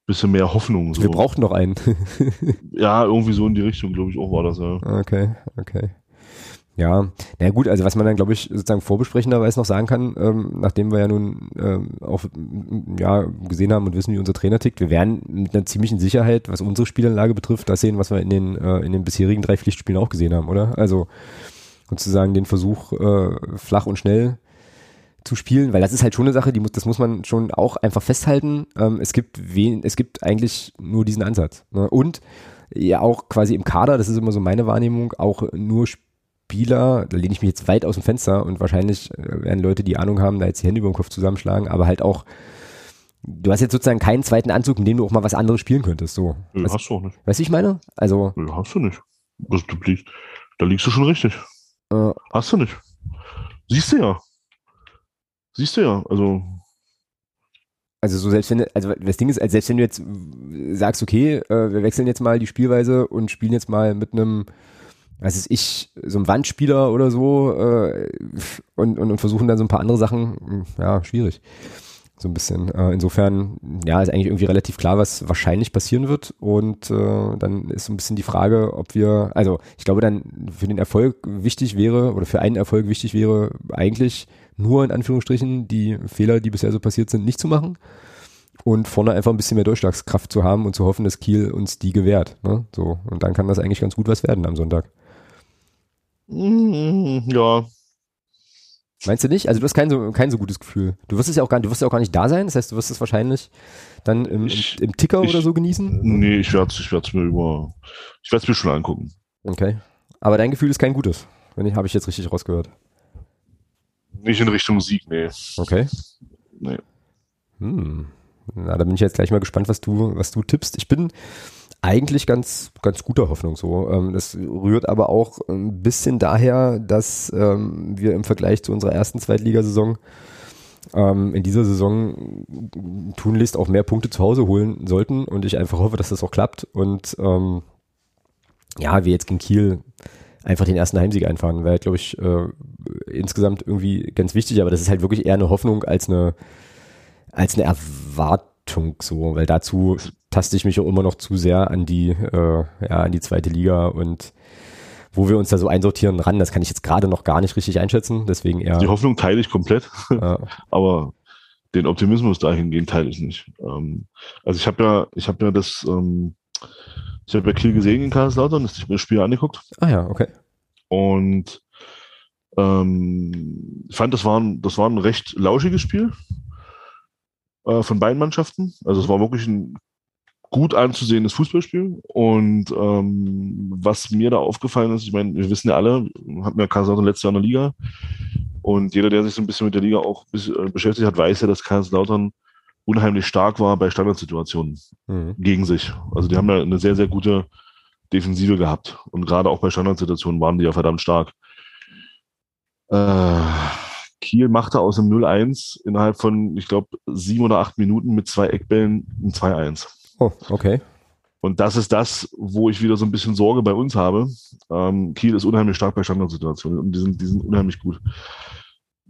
bisschen mehr Hoffnung. So. Wir brauchten noch einen. ja, irgendwie so in die Richtung, glaube ich, auch war das, ja. Okay, okay. Ja, na gut, also was man dann, glaube ich, sozusagen vorbesprechenderweise noch sagen kann, ähm, nachdem wir ja nun ähm, auch ja, gesehen haben und wissen, wie unser Trainer tickt, wir werden mit einer ziemlichen Sicherheit, was unsere Spielanlage betrifft, das sehen, was wir in den, äh, in den bisherigen drei Pflichtspielen auch gesehen haben, oder? Also sozusagen den Versuch, äh, flach und schnell zu spielen, weil das ist halt schon eine Sache, die muss, das muss man schon auch einfach festhalten. Ähm, es gibt wen, es gibt eigentlich nur diesen Ansatz. Ne? Und ja auch quasi im Kader, das ist immer so meine Wahrnehmung, auch nur Spieler, da lehne ich mich jetzt weit aus dem Fenster und wahrscheinlich äh, werden Leute, die Ahnung haben, da jetzt die Hände über den Kopf zusammenschlagen, aber halt auch, du hast jetzt sozusagen keinen zweiten Anzug, in dem du auch mal was anderes spielen könntest. So. Nö, Was, hast du auch nicht. weißt du, ich meine? Also, Nö, hast du nicht. Das, du liegst, da liegst du schon richtig. Äh, Hast du nicht. Siehst du ja. Siehst du ja. Also, Also so selbst wenn, du- also das Ding ist, als selbst wenn du jetzt sagst, okay, äh, wir wechseln jetzt mal die Spielweise und spielen jetzt mal mit einem, was ist ich, so einem Wandspieler oder so äh, und, und, und versuchen dann so ein paar andere Sachen, hm, ja, schwierig. So ein bisschen. Äh, insofern, ja, ist eigentlich irgendwie relativ klar, was wahrscheinlich passieren wird. Und äh, dann ist so ein bisschen die Frage, ob wir, also ich glaube dann für den Erfolg wichtig wäre oder für einen Erfolg wichtig wäre, eigentlich nur in Anführungsstrichen die Fehler, die bisher so passiert sind, nicht zu machen und vorne einfach ein bisschen mehr Durchschlagskraft zu haben und zu hoffen, dass Kiel uns die gewährt. Ne? So, und dann kann das eigentlich ganz gut was werden am Sonntag. mm, ja. Meinst du nicht? Also du hast kein so, kein so gutes Gefühl. Du wirst es ja auch gar, du wirst ja auch gar nicht da sein, das heißt, du wirst es wahrscheinlich dann im, Ich- im, im Ticker ich- oder so genießen. Nee, ich werde es ich werd's mir über. Ich werde es mir schon angucken. Okay. Aber dein Gefühl ist kein gutes. Wenn ich, habe ich jetzt richtig rausgehört. Nicht in Richtung Sieg, nee. Okay. Nee. Hm. Na, da bin ich jetzt gleich mal gespannt, was du, was du tippst. Ich bin eigentlich ganz, ganz guter Hoffnung so. Ähm, das rührt aber auch ein bisschen daher, dass ähm, wir im Vergleich zu unserer ersten Zweitligasaison ähm, in dieser Saison tunlichst auch mehr Punkte zu Hause holen sollten. Und ich einfach hoffe, dass das auch klappt. Und ähm, ja, wir jetzt gegen Kiel einfach den ersten Heimsieg einfahren, wäre, glaube ich, äh, insgesamt irgendwie ganz wichtig, aber das ist halt wirklich eher eine Hoffnung als eine, als eine Erwartung so, weil dazu taste ich mich auch immer noch zu sehr an die, äh, ja, an die zweite Liga und wo wir uns da so einsortieren ran, das kann ich jetzt gerade noch gar nicht richtig einschätzen, deswegen eher, Die Hoffnung teile ich komplett, äh, aber den Optimismus dahingehend teile ich nicht. Ähm, also ich habe ja, ich habe ja das, ähm, ich habe ja Kiel gesehen in mir das Spiel angeguckt ah ja, okay. und ähm, ich fand, das war ein, das war ein recht lauschiges Spiel äh, von beiden Mannschaften. Also es war wirklich ein gut anzusehendes Fußballspiel. Und ähm, was mir da aufgefallen ist, ich meine, wir wissen ja alle, hatten ja Kaiserslautern letztes Jahr in der Liga. Und jeder, der sich so ein bisschen mit der Liga auch äh, beschäftigt hat, weiß ja, dass Kaiserslautern unheimlich stark war bei Standardsituationen Mhm. gegen sich. Also die haben ja eine sehr, sehr gute Defensive gehabt. Und gerade auch bei Standardsituationen waren die ja verdammt stark. Äh, Kiel machte aus dem 0-1 innerhalb von, ich glaube, sieben oder acht Minuten mit zwei Eckbällen ein 2-1. Oh, okay. Und das ist das, wo ich wieder so ein bisschen Sorge bei uns habe. Ähm, Kiel ist unheimlich stark bei Standardsituationen und die sind, die sind unheimlich gut.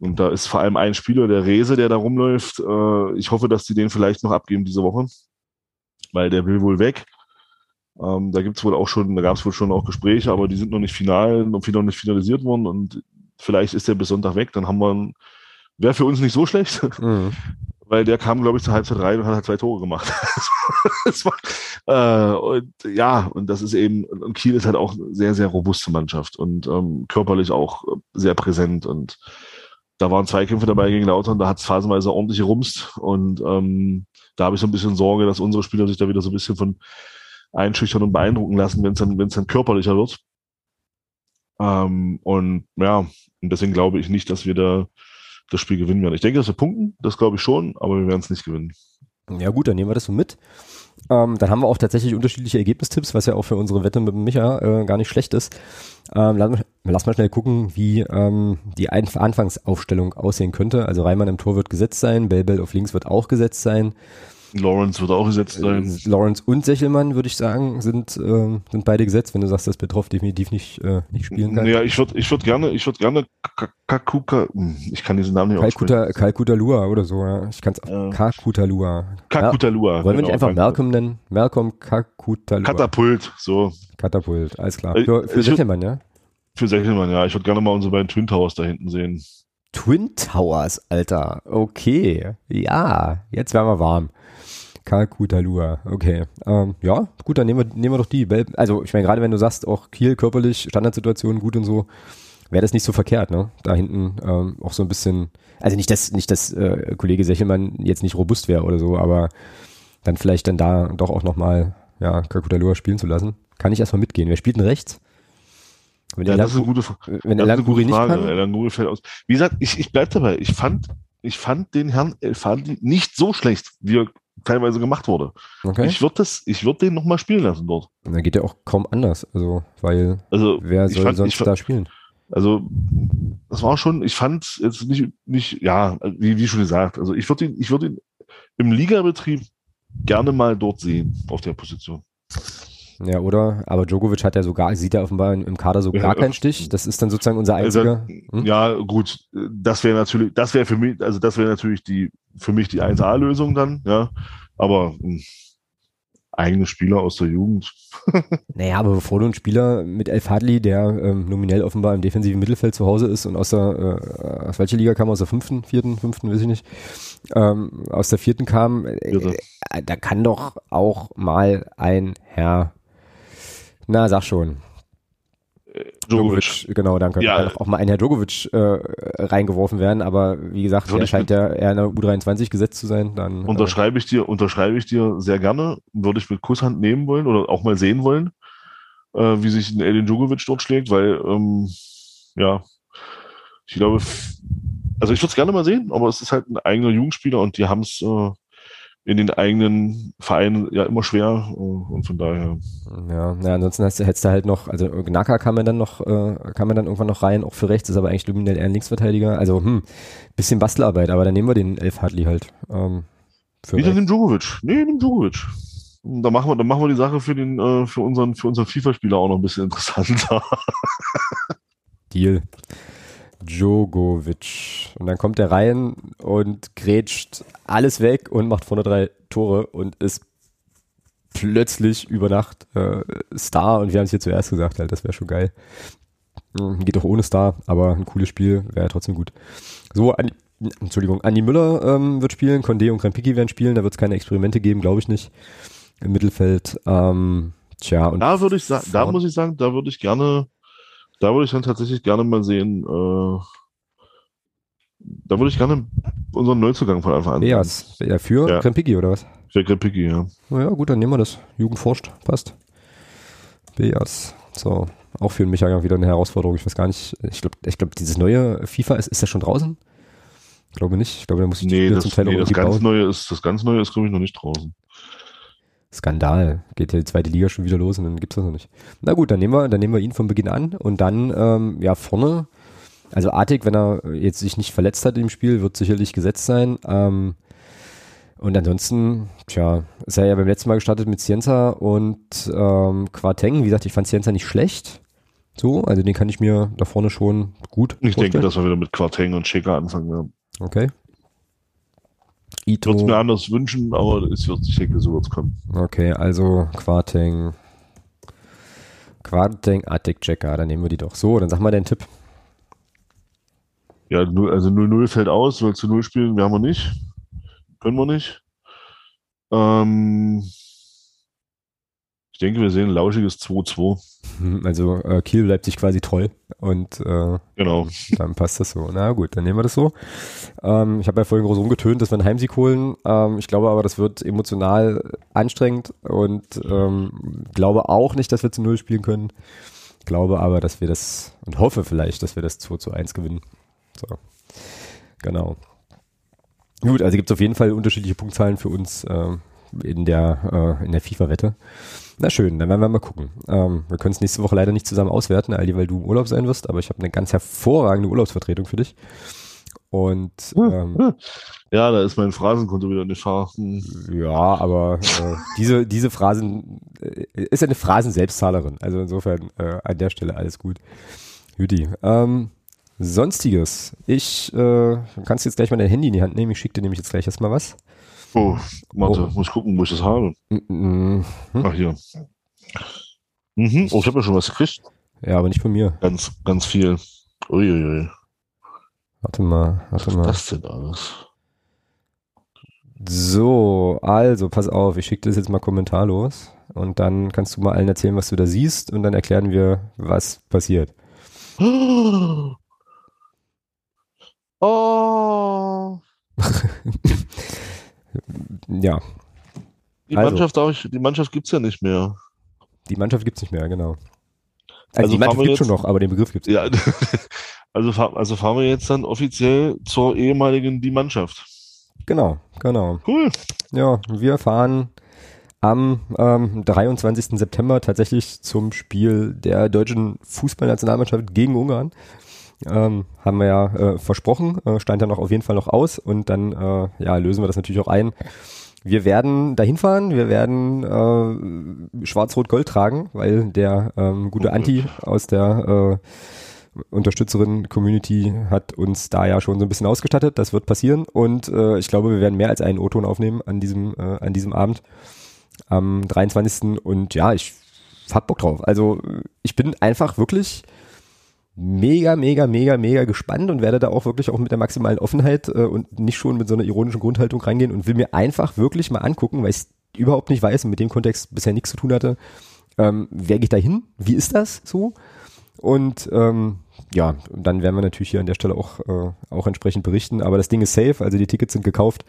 Und da ist vor allem ein Spieler, der Rese, der da rumläuft. Äh, ich hoffe, dass die den vielleicht noch abgeben diese Woche, weil der will wohl weg. Ähm, da gibt's wohl auch schon, da gab es wohl schon auch Gespräche, aber die sind noch nicht final, noch nicht finalisiert worden und vielleicht ist der bis Sonntag weg. Dann haben wir, wäre für uns nicht so schlecht, Mhm. weil der kam, glaube ich, zur Halbzeit rein und hat halt zwei Tore gemacht. war, äh, und ja, und das ist eben, und Kiel ist halt auch eine sehr, sehr robuste Mannschaft und ähm, körperlich auch sehr präsent und da waren Zweikämpfe dabei gegen Lautern, da hat es phasenweise ordentlich gerumst und ähm, da habe ich so ein bisschen Sorge, dass unsere Spieler sich da wieder so ein bisschen von einschüchtern und beeindrucken lassen, wenn es dann, wenn es dann körperlicher wird. Ähm, und ja, und deswegen glaube ich nicht, dass wir da das Spiel gewinnen werden. Ich denke, dass wir punkten, das glaube ich schon, aber wir werden es nicht gewinnen. Ja gut, dann nehmen wir das so mit. Ähm, dann haben wir auch tatsächlich unterschiedliche Ergebnistipps, was ja auch für unsere Wette mit Micha äh, gar nicht schlecht ist. Ähm, lass, lass mal schnell gucken, wie ähm, die Ein Anfangsaufstellung aussehen könnte. Also Reimann im Tor wird gesetzt sein, Bell auf links wird auch gesetzt sein. Lawrence wird auch gesetzt sein. Äh, Lawrence und Sechelmann, würde ich sagen, sind, äh, sind beide gesetzt, wenn du sagst, dass Petrov definitiv nicht, äh, nicht spielen kann. Ja, ich würde ich würd gerne, ich würde gerne Kakuka, hm, ich kann diesen Namen nicht Kalkuta, aussprechen. Kalkutalua oder so, ja. Ich kann es ja. Kakutalua. Kakutalua. Wollen wir nicht genau, einfach Malcolm nennen? Malcolm Kakutalua. Katapult, so. Katapult, alles klar. Für, für Sechelmann, ja? Für Sechelmann, ja. Ich würde gerne mal unsere beiden Twin Towers da hinten sehen. Twin Towers, Alter. Okay. Ja, jetzt werden wir warm. Kalkutalua, okay. Ähm, ja, gut, dann nehmen wir, nehmen wir doch die. Also ich meine, gerade wenn du sagst, auch Kiel körperlich, Standardsituation gut und so, wäre das nicht so verkehrt, ne? Da hinten ähm, auch so ein bisschen, also nicht, dass, nicht, dass äh, Kollege Sechelmann jetzt nicht robust wäre oder so, aber dann vielleicht dann da doch auch nochmal, ja, Kalkutalua spielen zu lassen. Kann ich erstmal mitgehen. Wer spielt denn rechts? Wenn ja, das ist eine gute, wenn der Languri nicht kann. Languri fällt aus. Wie gesagt, ich, ich bleib dabei. Ich fand, ich fand den Herrn Elfandi nicht so schlecht, wie er teilweise gemacht wurde. Okay. Ich würde das, ich würde den nochmal spielen lassen dort. Und dann geht ja auch kaum anders, also weil also, wer soll fand, sonst fand, da spielen? Also das war schon, ich fand jetzt nicht, nicht, ja, wie, wie schon gesagt, also ich würde ihn, ich würde ihn im Ligabetrieb gerne mal dort sehen auf der Position. Ja, oder? Aber Djokovic hat ja sogar, sieht ja offenbar im Kader so gar keinen Stich. Das ist dann sozusagen unser also, einziger. Hm? Ja, gut. Das wäre natürlich, das wäre für mich, also das wäre natürlich die, für mich die 1A-Lösung dann, ja. Aber mh, hm, eigene Spieler aus der Jugend. naja, aber bevor du einen Spieler mit El Fadli, der ähm, nominell offenbar im defensiven Mittelfeld zu Hause ist und aus der, äh, aus welcher Liga kam, aus der fünften, vierten, fünften, weiß ich nicht, ähm, aus der vierten kam, äh, äh, da kann doch auch mal ein Herr na, sag schon. Djokovic. Genau, danke. Ja. Kann auch mal ein Herr Djokovic äh, reingeworfen werden, aber wie gesagt, er scheint ja eher in der U23 gesetzt zu sein. Dann, äh, unterschreibe ich dir, unterschreibe ich dir sehr gerne. Würde ich mit Kusshand nehmen wollen oder auch mal sehen wollen, äh, wie sich ein Elin Djokovic dort schlägt, weil ähm, ja, ich glaube, also ich würde es gerne mal sehen, aber es ist halt ein eigener Jugendspieler und die haben es äh, in den eigenen Vereinen ja immer schwer äh, und von daher. Ja, ja ansonsten hast, hättest du halt noch, also Gnaka kam man dann noch, äh, kam man dann irgendwann noch rein, auch für rechts, ist aber eigentlich nominell eher ein Linksverteidiger. Also, hm, bisschen Bastelarbeit, aber dann nehmen wir den Elf Hartley halt. Ähm, für Wieder den Djokovic. Nee, den Djokovic. Da machen wir, dann machen wir die Sache für den, äh, für unseren, für unseren FIFA-Spieler auch noch ein bisschen interessanter. Deal. Djokovic. Und dann kommt er rein und grätscht alles weg und macht vorne drei Tore und ist plötzlich über Nacht äh, Star. Und wir haben es hier zuerst gesagt, halt, das wäre schon geil. Hm, geht auch ohne Star, aber ein cooles Spiel wäre trotzdem gut. So, an, Entschuldigung, Andi Müller ähm, wird spielen, Condé und Krempiki werden spielen, da wird es keine Experimente geben, glaube ich nicht. Im Mittelfeld. Ähm, tja, und da würde ich sagen, da muss ich sagen, da würde ich gerne da würde ich dann tatsächlich gerne mal sehen, äh, da würde ich gerne unseren Neuzugang von Anfang an. Beas, ja, für ja. Krempigi oder was? Für Krempigi, ja. Na ja, gut, dann nehmen wir das. Jugend forscht, passt. Beas. So, auch für mich ja wieder eine Herausforderung. Ich weiß gar nicht, ich glaube, ich glaube, dieses neue FIFA ist, ist ja schon draußen? Ich glaube nicht. Ich glaube, da muss ich nee, das, zum Teil nee, das ganz bauen. neue ist, das ganz neue ist, glaube ich, noch nicht draußen. Skandal. Geht ja die zweite Liga schon wieder los und dann gibt's das noch nicht. Na gut, dann nehmen wir, dann nehmen wir ihn von Beginn an und dann, ähm, ja, vorne, also Artig, wenn er jetzt sich nicht verletzt hat im Spiel, wird sicherlich gesetzt sein. Ähm, und ansonsten, tja, ist er ja beim letzten Mal gestartet mit Cienza und ähm, Quarteng. Wie gesagt, ich fand Cienza nicht schlecht. So, also den kann ich mir da vorne schon gut. Ich vorstellen. denke, dass wir wieder mit Quarteng und Schicker anfangen werden. Okay. Ich würde es mir anders wünschen, aber es wird, ich denke, so wird es kommen. Okay, also Quarteng. Quarteng, Attic Checker, dann nehmen wir die doch. So, dann sag mal deinen Tipp. Ja, also 0-0 fällt aus, weil zu 0 spielen wir haben wir nicht. Können wir nicht. Ähm, denke, wir sehen ein lauschiges 2-2. Mhm, also äh, Kiel bleibt sich quasi treu und äh, genau. dann passt das so. Na gut, dann nehmen wir das so. Ähm, ich habe ja vorhin groß rumgetönt, dass wir einen Heimsieg holen. Ähm, ich glaube aber, das wird emotional anstrengend und ähm, glaube auch nicht, dass wir zu Null spielen können. Glaube aber, dass wir das und hoffe vielleicht, dass wir das 2 zu 1 gewinnen. So. Genau. Gut, also gibt es auf jeden Fall unterschiedliche Punktzahlen für uns äh, in der, äh, in der FIFA-Wette. Na schön, dann werden wir mal gucken. Ähm, wir können es nächste Woche leider nicht zusammen auswerten, Ali, weil du im Urlaub sein wirst, aber ich habe eine ganz hervorragende Urlaubsvertretung für dich. Und ähm, ja, da ist mein Phrasenkonto wieder nicht Fahr. Hm. Ja, aber äh, diese, diese Phrasen äh, ist eine Phrasen-Selbstzahlerin. Also insofern äh, an der Stelle alles gut. Judy. Ähm, Sonstiges. Ich äh, kannst jetzt gleich mal dein Handy in die Hand nehmen. Ich schicke dir nämlich jetzt gleich erstmal was. Oh, warte, oh. muss gucken, wo ich das habe. Mhm. Ach, hier. Mhm. Oh, ich habe ja schon was gekriegt. Ja, aber nicht von mir. Ganz, ganz viel. Uiuiui. Warte mal, warte was mal. Was ist das denn alles? So, also, pass auf, ich schicke das jetzt mal kommentarlos und dann kannst du mal allen erzählen, was du da siehst und dann erklären wir, was passiert. Oh. ja. Die also, Mannschaft, ich, die Mannschaft gibt's ja nicht mehr. Die Mannschaft gibt's nicht mehr, genau. Also, also die Mannschaft gibt's schon noch, aber den Begriff gibt's ja, also, also fahren wir jetzt dann offiziell zur ehemaligen Die Mannschaft. Genau, genau. Cool. Ja, wir fahren am ähm, 23. September tatsächlich zum Spiel der deutschen Fußballnationalmannschaft gegen Ungarn. Ähm, haben wir ja äh, versprochen, äh, stand ja noch auf jeden Fall noch aus und dann äh, ja, lösen wir das natürlich auch ein. Wir werden dahin fahren, wir werden äh, Schwarz-Rot-Gold tragen, weil der ähm, gute Anti aus der äh, Unterstützerin-Community hat uns da ja schon so ein bisschen ausgestattet. Das wird passieren und äh, ich glaube, wir werden mehr als einen O-Ton aufnehmen an diesem, äh, an diesem Abend am 23. Und ja, ich hab Bock drauf. Also ich bin einfach wirklich mega, mega, mega, mega gespannt und werde da auch wirklich auch mit der maximalen Offenheit äh, und nicht schon mit so einer ironischen Grundhaltung reingehen und will mir einfach wirklich mal angucken, weil ich überhaupt nicht weiß und mit dem Kontext bisher nichts zu tun hatte. Ähm, wer geht da hin? Wie ist das so? Und ähm, ja, dann werden wir natürlich hier an der Stelle auch, äh, auch entsprechend berichten. Aber das Ding ist safe, also die Tickets sind gekauft.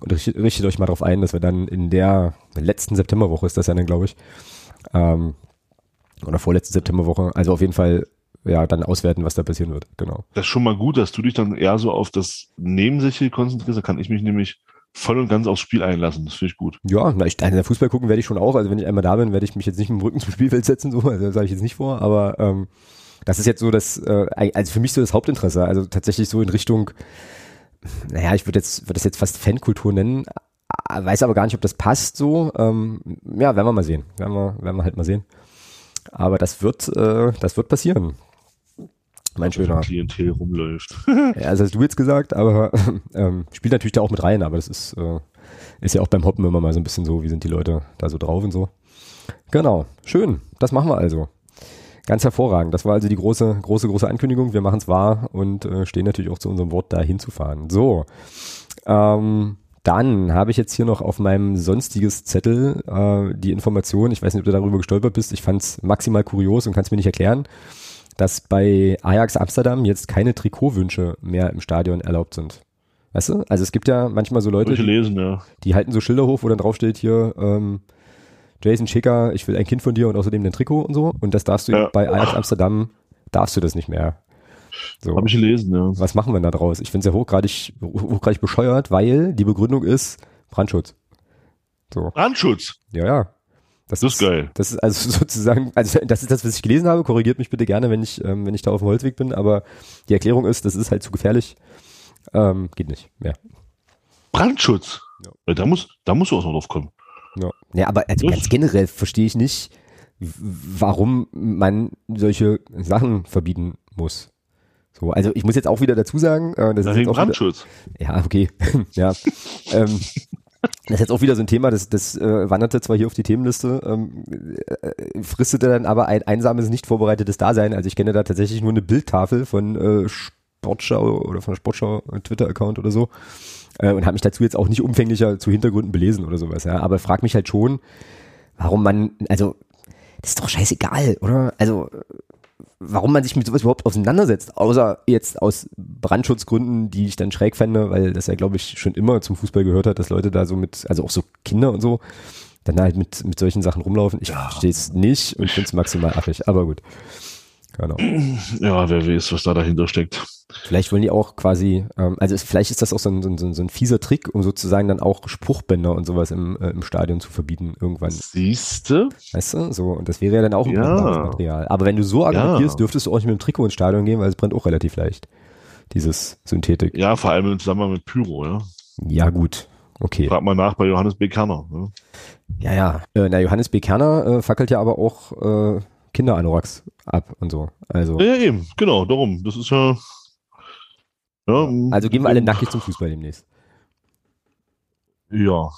Und richtet, richtet euch mal darauf ein, dass wir dann in der letzten Septemberwoche ist das ja dann, glaube ich, ähm, oder vorletzte Septemberwoche, also auf jeden Fall ja, dann auswerten, was da passieren wird. Genau. Das ist schon mal gut, dass du dich dann eher so auf das Nebensächliche konzentrierst. Da kann ich mich nämlich voll und ganz aufs Spiel einlassen. Das finde ich gut. Ja, na, ich, also Fußball gucken werde ich schon auch. Also wenn ich einmal da bin, werde ich mich jetzt nicht mit dem Rücken zum Spielfeld setzen, so, also das sage ich jetzt nicht vor, aber ähm, das ist jetzt so das, äh, also für mich so das Hauptinteresse. Also tatsächlich so in Richtung, naja, ich würde jetzt, würde das jetzt fast Fankultur nennen, weiß aber gar nicht, ob das passt so. Ähm, ja, werden wir mal sehen. Werden wir, werden wir halt mal sehen. Aber das wird, äh, das wird passieren mein schöner. Klientel rumläuft. ja, das hast du jetzt gesagt, aber ähm, spielt natürlich da auch mit rein, aber das ist, äh, ist ja auch beim Hoppen immer mal so ein bisschen so, wie sind die Leute da so drauf und so. Genau, schön, das machen wir also. Ganz hervorragend. Das war also die große, große, große Ankündigung. Wir machen es wahr und äh, stehen natürlich auch zu unserem Wort, da hinzufahren. So. Ähm, dann habe ich jetzt hier noch auf meinem sonstiges Zettel äh, die Information, ich weiß nicht, ob du darüber gestolpert bist, ich fand es maximal kurios und kann es mir nicht erklären dass bei Ajax Amsterdam jetzt keine Trikotwünsche mehr im Stadion erlaubt sind. Weißt du? Also es gibt ja manchmal so Leute, lesen, ja. die halten so Schilder hoch, wo dann drauf steht hier, ähm, Jason Schicker, ich will ein Kind von dir und außerdem dein Trikot und so. Und das darfst du ja. bei Ajax Amsterdam, darfst du das nicht mehr. So. Habe ich gelesen, ja. Was machen wir da draus? Ich finde es ja hochgradig, hochgradig bescheuert, weil die Begründung ist Brandschutz. So. Brandschutz? Ja, ja. Das, das ist, ist, geil. Das ist also sozusagen, also das ist das, was ich gelesen habe. Korrigiert mich bitte gerne, wenn ich, ähm, wenn ich da auf dem Holzweg bin. Aber die Erklärung ist, das ist halt zu gefährlich. Ähm, geht nicht mehr. Brandschutz. Ja. Da muss, da muss was noch drauf kommen. Ja, ja aber also ganz generell verstehe ich nicht, warum man solche Sachen verbieten muss. So, also ich muss jetzt auch wieder dazu sagen, äh, das da ist jetzt auch Brandschutz. Wieder, ja, okay, ja. ähm, das ist jetzt auch wieder so ein Thema, das, das äh, wanderte zwar hier auf die Themenliste, ähm, äh, fristete dann aber ein einsames, nicht vorbereitetes Dasein. Also ich kenne da tatsächlich nur eine Bildtafel von äh, Sportschau oder von Sportschau Twitter-Account oder so äh, und habe mich dazu jetzt auch nicht umfänglicher zu Hintergründen belesen oder sowas. Ja, aber frag mich halt schon, warum man, also das ist doch scheißegal, oder? Also warum man sich mit sowas überhaupt auseinandersetzt, außer jetzt aus Brandschutzgründen, die ich dann schräg fände, weil das ja, glaube ich, schon immer zum Fußball gehört hat, dass Leute da so mit, also auch so Kinder und so, dann halt mit, mit solchen Sachen rumlaufen. Ich ja. verstehe es nicht und finde es maximal affig, aber gut. Genau. Ja, wer weiß, was da dahinter steckt. Vielleicht wollen die auch quasi, ähm, also vielleicht ist das auch so ein, so, ein, so ein fieser Trick, um sozusagen dann auch Spruchbänder und sowas im, äh, im Stadion zu verbieten irgendwann. Siehste? Weißt du? So, und das wäre ja dann auch ein Ja. Material. Aber wenn du so argumentierst, Ja. dürftest du auch nicht mit dem Trikot ins Stadion gehen, weil es brennt auch relativ leicht. Dieses Synthetik. Ja, vor allem im Zusammenhang mit Pyro, ja. Ja, gut. Okay. Frag mal nach bei Johannes B. Kerner. Ja. Ja, ja. Äh, na, Johannes B. Kerner äh, fackelt ja aber auch Kinderanoraks ab und so. Also, ja, eben, genau, darum. Das ist ja. ja also gehen wir alle nackig zum Fußball demnächst. Ja.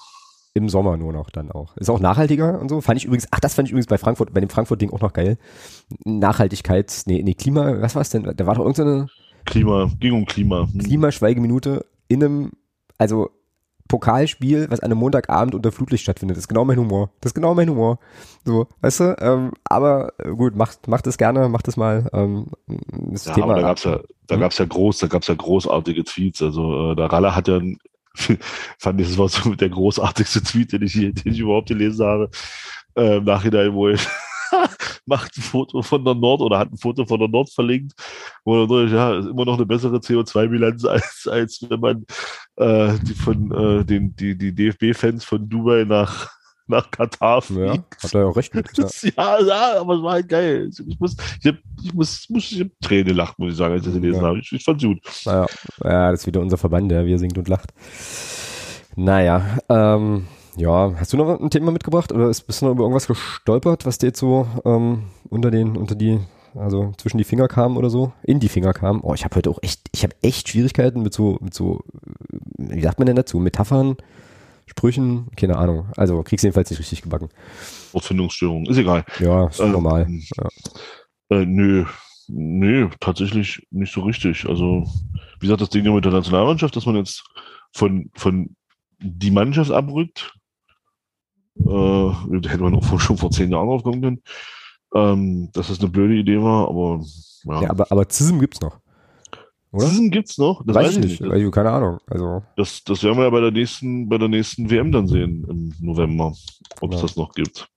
Im Sommer nur noch dann auch. Ist auch nachhaltiger und so. Fand ich übrigens, ach, das fand ich übrigens bei Frankfurt, bei dem Frankfurt-Ding auch noch geil. Nachhaltigkeit, nee, nee, Klima, was war's denn? Da war doch irgendeine Klima, ging um Klima. Hm. Klimaschweigeminute in einem, also Pokalspiel, was an einem Montagabend unter Flutlicht stattfindet. Das ist genau mein Humor. Das ist genau mein Humor. So, weißt du? Ähm, aber äh, gut, macht, macht es gerne, macht es mal. Ähm, das Ja, Thema. aber da gab's ja, da Hm? gab's ja groß, da gab's ja großartige Tweets. Also äh, der Ralle hat ja, fand ich, das war so der großartigste Tweet, den ich, den ich überhaupt gelesen habe. Äh, Im Nachhinein, wo er macht ein Foto von der Nord oder hat ein Foto von der Nord verlinkt, wo er durch, ja, ist immer noch eine bessere CO2-Bilanz als, als wenn man äh, die von äh, den die, die DFB-Fans von Dubai nach nach Katar ja, fliegt. hat er ja auch recht mit. Ja. Ja, ja, aber es war halt geil. Ich muss, ich hab, ich muss, muss ich hab Tränen gelacht, muss ich sagen, als ich das gelesen Ja. habe. Ich, ich fand's gut. Naja, ja, das ist wieder unser Verband, der wie er singt und lacht. Naja, ähm, ja, hast du noch ein Thema mitgebracht oder ist, bist du noch über irgendwas gestolpert, was dir jetzt so ähm, unter den, unter die, also zwischen die Finger kam oder so? In die Finger kam? Oh, ich habe heute auch echt, ich habe echt Schwierigkeiten mit so, mit so, äh, wie sagt man denn dazu? Metaphern, Sprüchen, keine Ahnung. Also kriegst jedenfalls nicht richtig gebacken. Wortfindungsstörung, ist egal. Ja, ist Ähm, normal. Ja. Äh, nö, nö, tatsächlich nicht so richtig. Also, wie gesagt, das Ding ja mit der Nationalmannschaft, dass man jetzt von, von die Mannschaft abrückt, äh, da hätte man auch schon vor zehn Jahren drauf kommen können, ähm, dass das eine blöde Idee war, aber ja. Ja, aber, aber Zism gibt's noch. Oder? Diesen gibt's noch, das weiß ich nicht, weiß ich, keine Ahnung. Also, Das, das werden wir ja bei der nächsten, bei der nächsten WM dann sehen im November, ob es Ja. das noch gibt.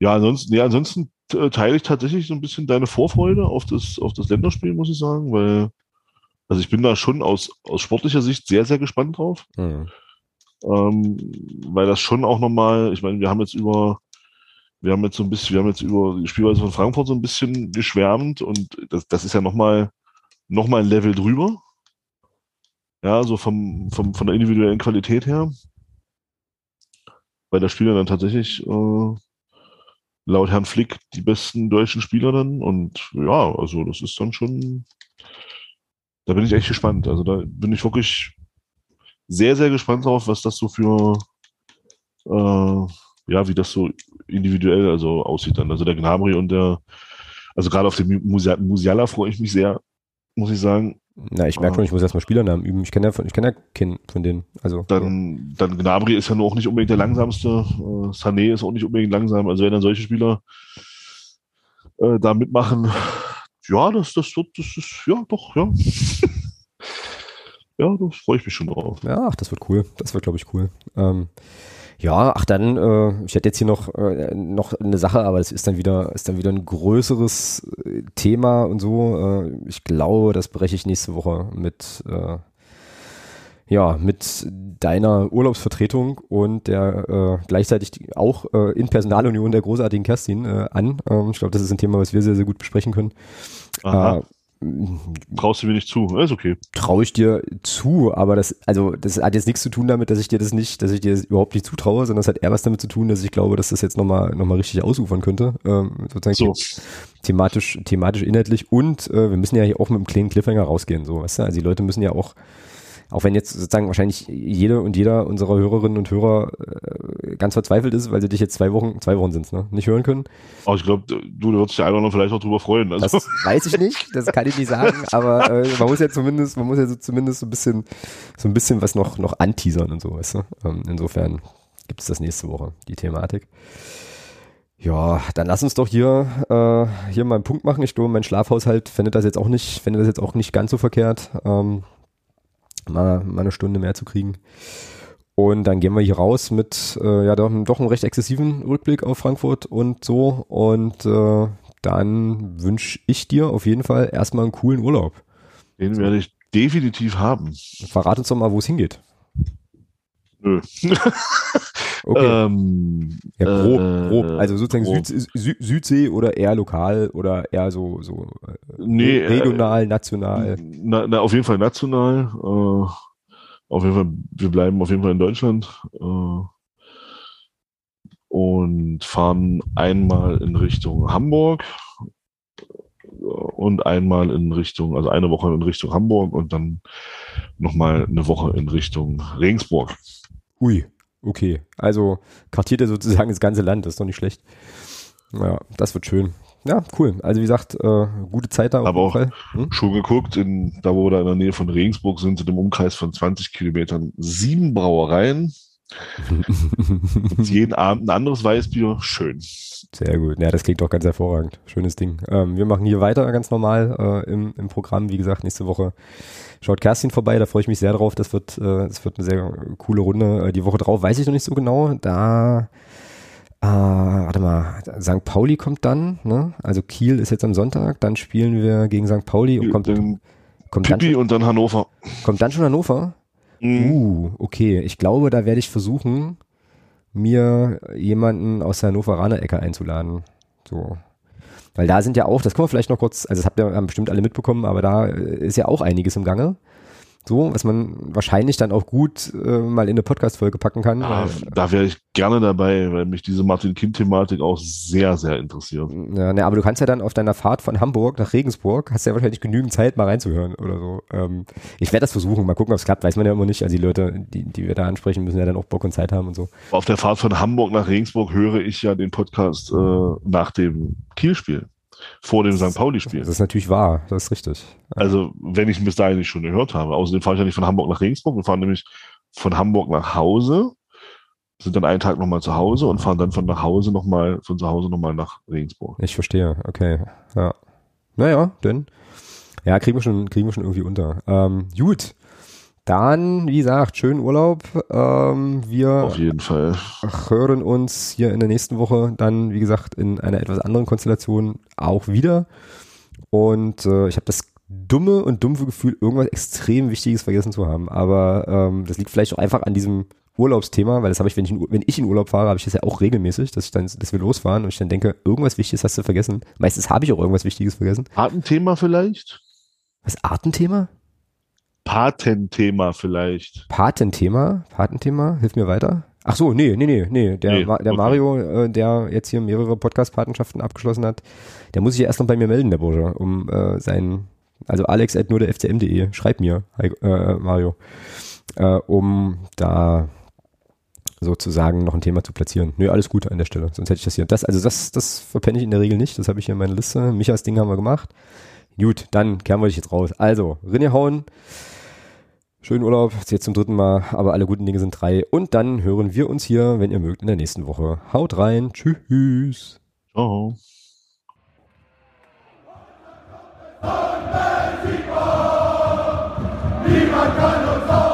Ja, ansonsten, ja, ansonsten äh, teile ich tatsächlich so ein bisschen deine Vorfreude auf das, auf das Länderspiel, muss ich sagen, weil, also ich bin da schon aus, aus sportlicher Sicht sehr, sehr gespannt drauf, hm. Ähm, weil das schon auch nochmal, ich meine, wir haben jetzt über, wir haben jetzt so ein bisschen, wir haben jetzt über die Spielweise von Frankfurt so ein bisschen geschwärmt und das, das ist ja nochmal, noch mal ein Level drüber. Ja, so vom, vom, von der individuellen Qualität her. Weil da spielen dann tatsächlich äh, laut Herrn Flick die besten deutschen Spieler dann. Und ja, also das ist dann schon. Da bin ich echt gespannt. Also da bin ich wirklich sehr, sehr gespannt drauf, was das so für äh, ja, wie das so individuell also aussieht dann. Also der Gnabry und der, also gerade auf den Musia- Musiala freue ich mich sehr, muss ich sagen. Na, ich merke Ah. schon, ich muss erstmal Spielernamen üben. Ich kenne ja, von- ich kenne ja keinen von denen. Also, Dann, dann Gnabry ist ja nur auch nicht unbedingt der langsamste. Äh, Sané ist auch nicht unbedingt langsam. Also wenn dann solche Spieler äh, da mitmachen, ja, das, das wird, das ist, ja, doch, ja. Ja, da freue ich mich schon drauf. ja, ach, das wird cool. Das wird, glaube ich, cool. Ähm, ja, ach dann, äh, ich hätte jetzt hier noch, äh, noch eine Sache, aber das ist dann wieder, ist dann wieder ein größeres äh, Thema und so. Äh, ich glaube, das breche ich nächste Woche mit, äh, ja, mit deiner Urlaubsvertretung und der äh, gleichzeitig die- auch in Personalunion der großartigen Kerstin an. Ähm, ich glaube, das ist ein Thema, was wir sehr, sehr gut besprechen können. Aha, traust du mir nicht zu. Ist okay. traue ich dir zu, aber das, also das hat jetzt nichts zu tun damit, dass ich dir das nicht, dass ich dir das überhaupt nicht zutraue, sondern es hat eher was damit zu tun, dass ich glaube, dass das jetzt nochmal noch mal richtig ausufern könnte, ähm, sozusagen So, thematisch, thematisch inhaltlich und äh, wir müssen ja hier auch mit einem kleinen Cliffhanger rausgehen, so, weißt du, also die Leute müssen ja auch auch wenn jetzt sozusagen wahrscheinlich jede und jeder unserer Hörerinnen und Hörer äh, ganz verzweifelt ist, weil sie dich jetzt zwei Wochen, zwei Wochen sind's, ne, nicht hören können. aber ich glaube, du, du würdest dich einer vielleicht auch drüber freuen. Also, Das weiß ich nicht, das kann ich nicht sagen, aber äh, man muss ja zumindest, man muss ja so zumindest so ein bisschen, so ein bisschen was noch, noch anteasern und so, weißt du. Ähm, insofern gibt es das nächste Woche, die Thematik. Ja, dann lass uns doch hier, äh, hier mal einen Punkt machen. Ich glaube, mein Schlafhaushalt findet das jetzt auch nicht, findet das jetzt auch nicht ganz so verkehrt, ähm, mal, mal eine Stunde mehr zu kriegen. Und dann gehen wir hier raus mit äh, ja doch, doch einem recht exzessiven Rückblick auf Frankfurt und so. Und äh, dann wünsche ich dir auf jeden Fall erstmal einen coolen Urlaub. Den werde ich definitiv haben. Verrat uns doch mal, wo es hingeht. Nö. Okay. ähm, ja, grob, äh, grob. Also sozusagen grob. Süd, Süd, Südsee oder eher lokal oder eher so, so äh, Nee, äh, regional, national. Na, na, auf jeden Fall national. Äh, auf jeden Fall, wir bleiben auf jeden Fall in Deutschland. Äh, und fahren einmal in Richtung Hamburg äh, und einmal in Richtung, also eine Woche in Richtung Hamburg und dann nochmal eine Woche in Richtung Regensburg. Ui, okay. Also kartiert er sozusagen das ganze Land, das ist doch nicht schlecht. Ja, das wird schön. Ja, cool. Also wie gesagt, äh, gute Zeit da Aber auch-. Hm? Schon geguckt, in, da wo wir da in der Nähe von Regensburg sind, sind im Umkreis von 20 Kilometern sieben Brauereien. Jeden Abend ein anderes Weißbier. Schön. Sehr gut. Ja, das klingt doch ganz hervorragend. Schönes Ding. Ähm, wir machen hier weiter ganz normal äh, im, im Programm. Wie gesagt, nächste Woche schaut Kerstin vorbei. Da freue ich mich sehr drauf. Das wird, äh, das wird eine sehr coole Runde. Äh, die Woche drauf weiß ich noch nicht so genau. Da, äh, warte mal, St. Pauli kommt dann. Ne? Also Kiel ist jetzt am Sonntag. Dann spielen wir gegen St. Pauli. Und kommt, Dann kommt, dann Pippi schon, und dann Hannover. kommt dann schon Hannover? Mhm. Uh, okay. Ich glaube, da werde ich versuchen, mir jemanden aus der Hannoveraner Ecke einzuladen. So. Weil da sind ja auch, das können wir vielleicht noch kurz, also das habt ihr bestimmt alle mitbekommen, aber da äh, ist ja auch einiges im Gange. So, was man wahrscheinlich dann auch gut äh, mal in eine Podcast-Folge packen kann. Da, weil- da wäre ich gerne dabei, weil mich diese Martin-Kind-Thematik auch sehr, sehr interessiert. Ja, ne, aber du kannst ja dann auf deiner Fahrt von Hamburg nach Regensburg, hast ja wahrscheinlich genügend Zeit, mal reinzuhören oder so. Ähm, ich werde das versuchen, mal gucken, ob es klappt, weiß man ja immer nicht. Also die Leute, die, die wir da ansprechen, müssen ja dann auch Bock und Zeit haben und so. Auf der Fahrt von Hamburg nach Regensburg höre ich ja den Podcast äh, nach dem Kiel-Spiel. Vor dem St. Pauli-Spiel. Das ist natürlich wahr, das ist richtig. Also, wenn ich ihn bis dahin nicht schon gehört habe. Außerdem fahre ich ja nicht von Hamburg nach Regensburg. Wir fahren nämlich von Hamburg nach Hause, sind dann einen Tag nochmal zu Hause und fahren dann von nach Hause nochmal, von zu Hause nochmal nach Regensburg. Ich verstehe, okay. Ja. Naja, denn. Ja, kriegen wir schon, kriegen wir schon irgendwie unter. Ähm, gut. Dann, wie gesagt, schönen Urlaub. Ähm, wir Auf jeden Fall. hören uns hier in der nächsten Woche dann, wie gesagt, in einer etwas anderen Konstellation auch wieder. Und äh, ich habe das dumme und dumpfe Gefühl, irgendwas extrem Wichtiges vergessen zu haben. Aber ähm, das liegt vielleicht auch einfach an diesem Urlaubsthema, weil das habe ich, wenn ich, in, wenn ich in Urlaub fahre, habe ich das ja auch regelmäßig, dass ich dann, dass wir losfahren und ich dann denke, irgendwas Wichtiges hast du vergessen. Meistens habe ich auch irgendwas Wichtiges vergessen. Patenthema vielleicht? Was Artenthema? Patenthema vielleicht. Patenthema? Patenthema? Hilf mir weiter. Ach so, nee, nee, nee, nee. Der, Nee, der okay. Mario, äh, der jetzt hier mehrere Podcast-Patenschaften abgeschlossen hat, der muss sich ja erst noch bei mir melden, der Bursche, um äh, sein, also alex at nur der fcm.de, schreib mir, Hi- äh, Mario, äh, um da sozusagen noch ein Thema zu platzieren. Nö, alles gut an der Stelle, sonst hätte ich das hier. Das, also das, das verpenne ich in der Regel nicht, das habe ich hier in meiner Liste. Michas Ding haben wir gemacht. Gut, dann kehren wir dich jetzt raus. Also, Rinne hauen. Schönen Urlaub, jetzt zum dritten Mal, aber alle guten Dinge sind drei. Und dann hören wir uns hier, wenn ihr mögt, in der nächsten Woche. Haut rein, tschüss. Ciao. Niemand kann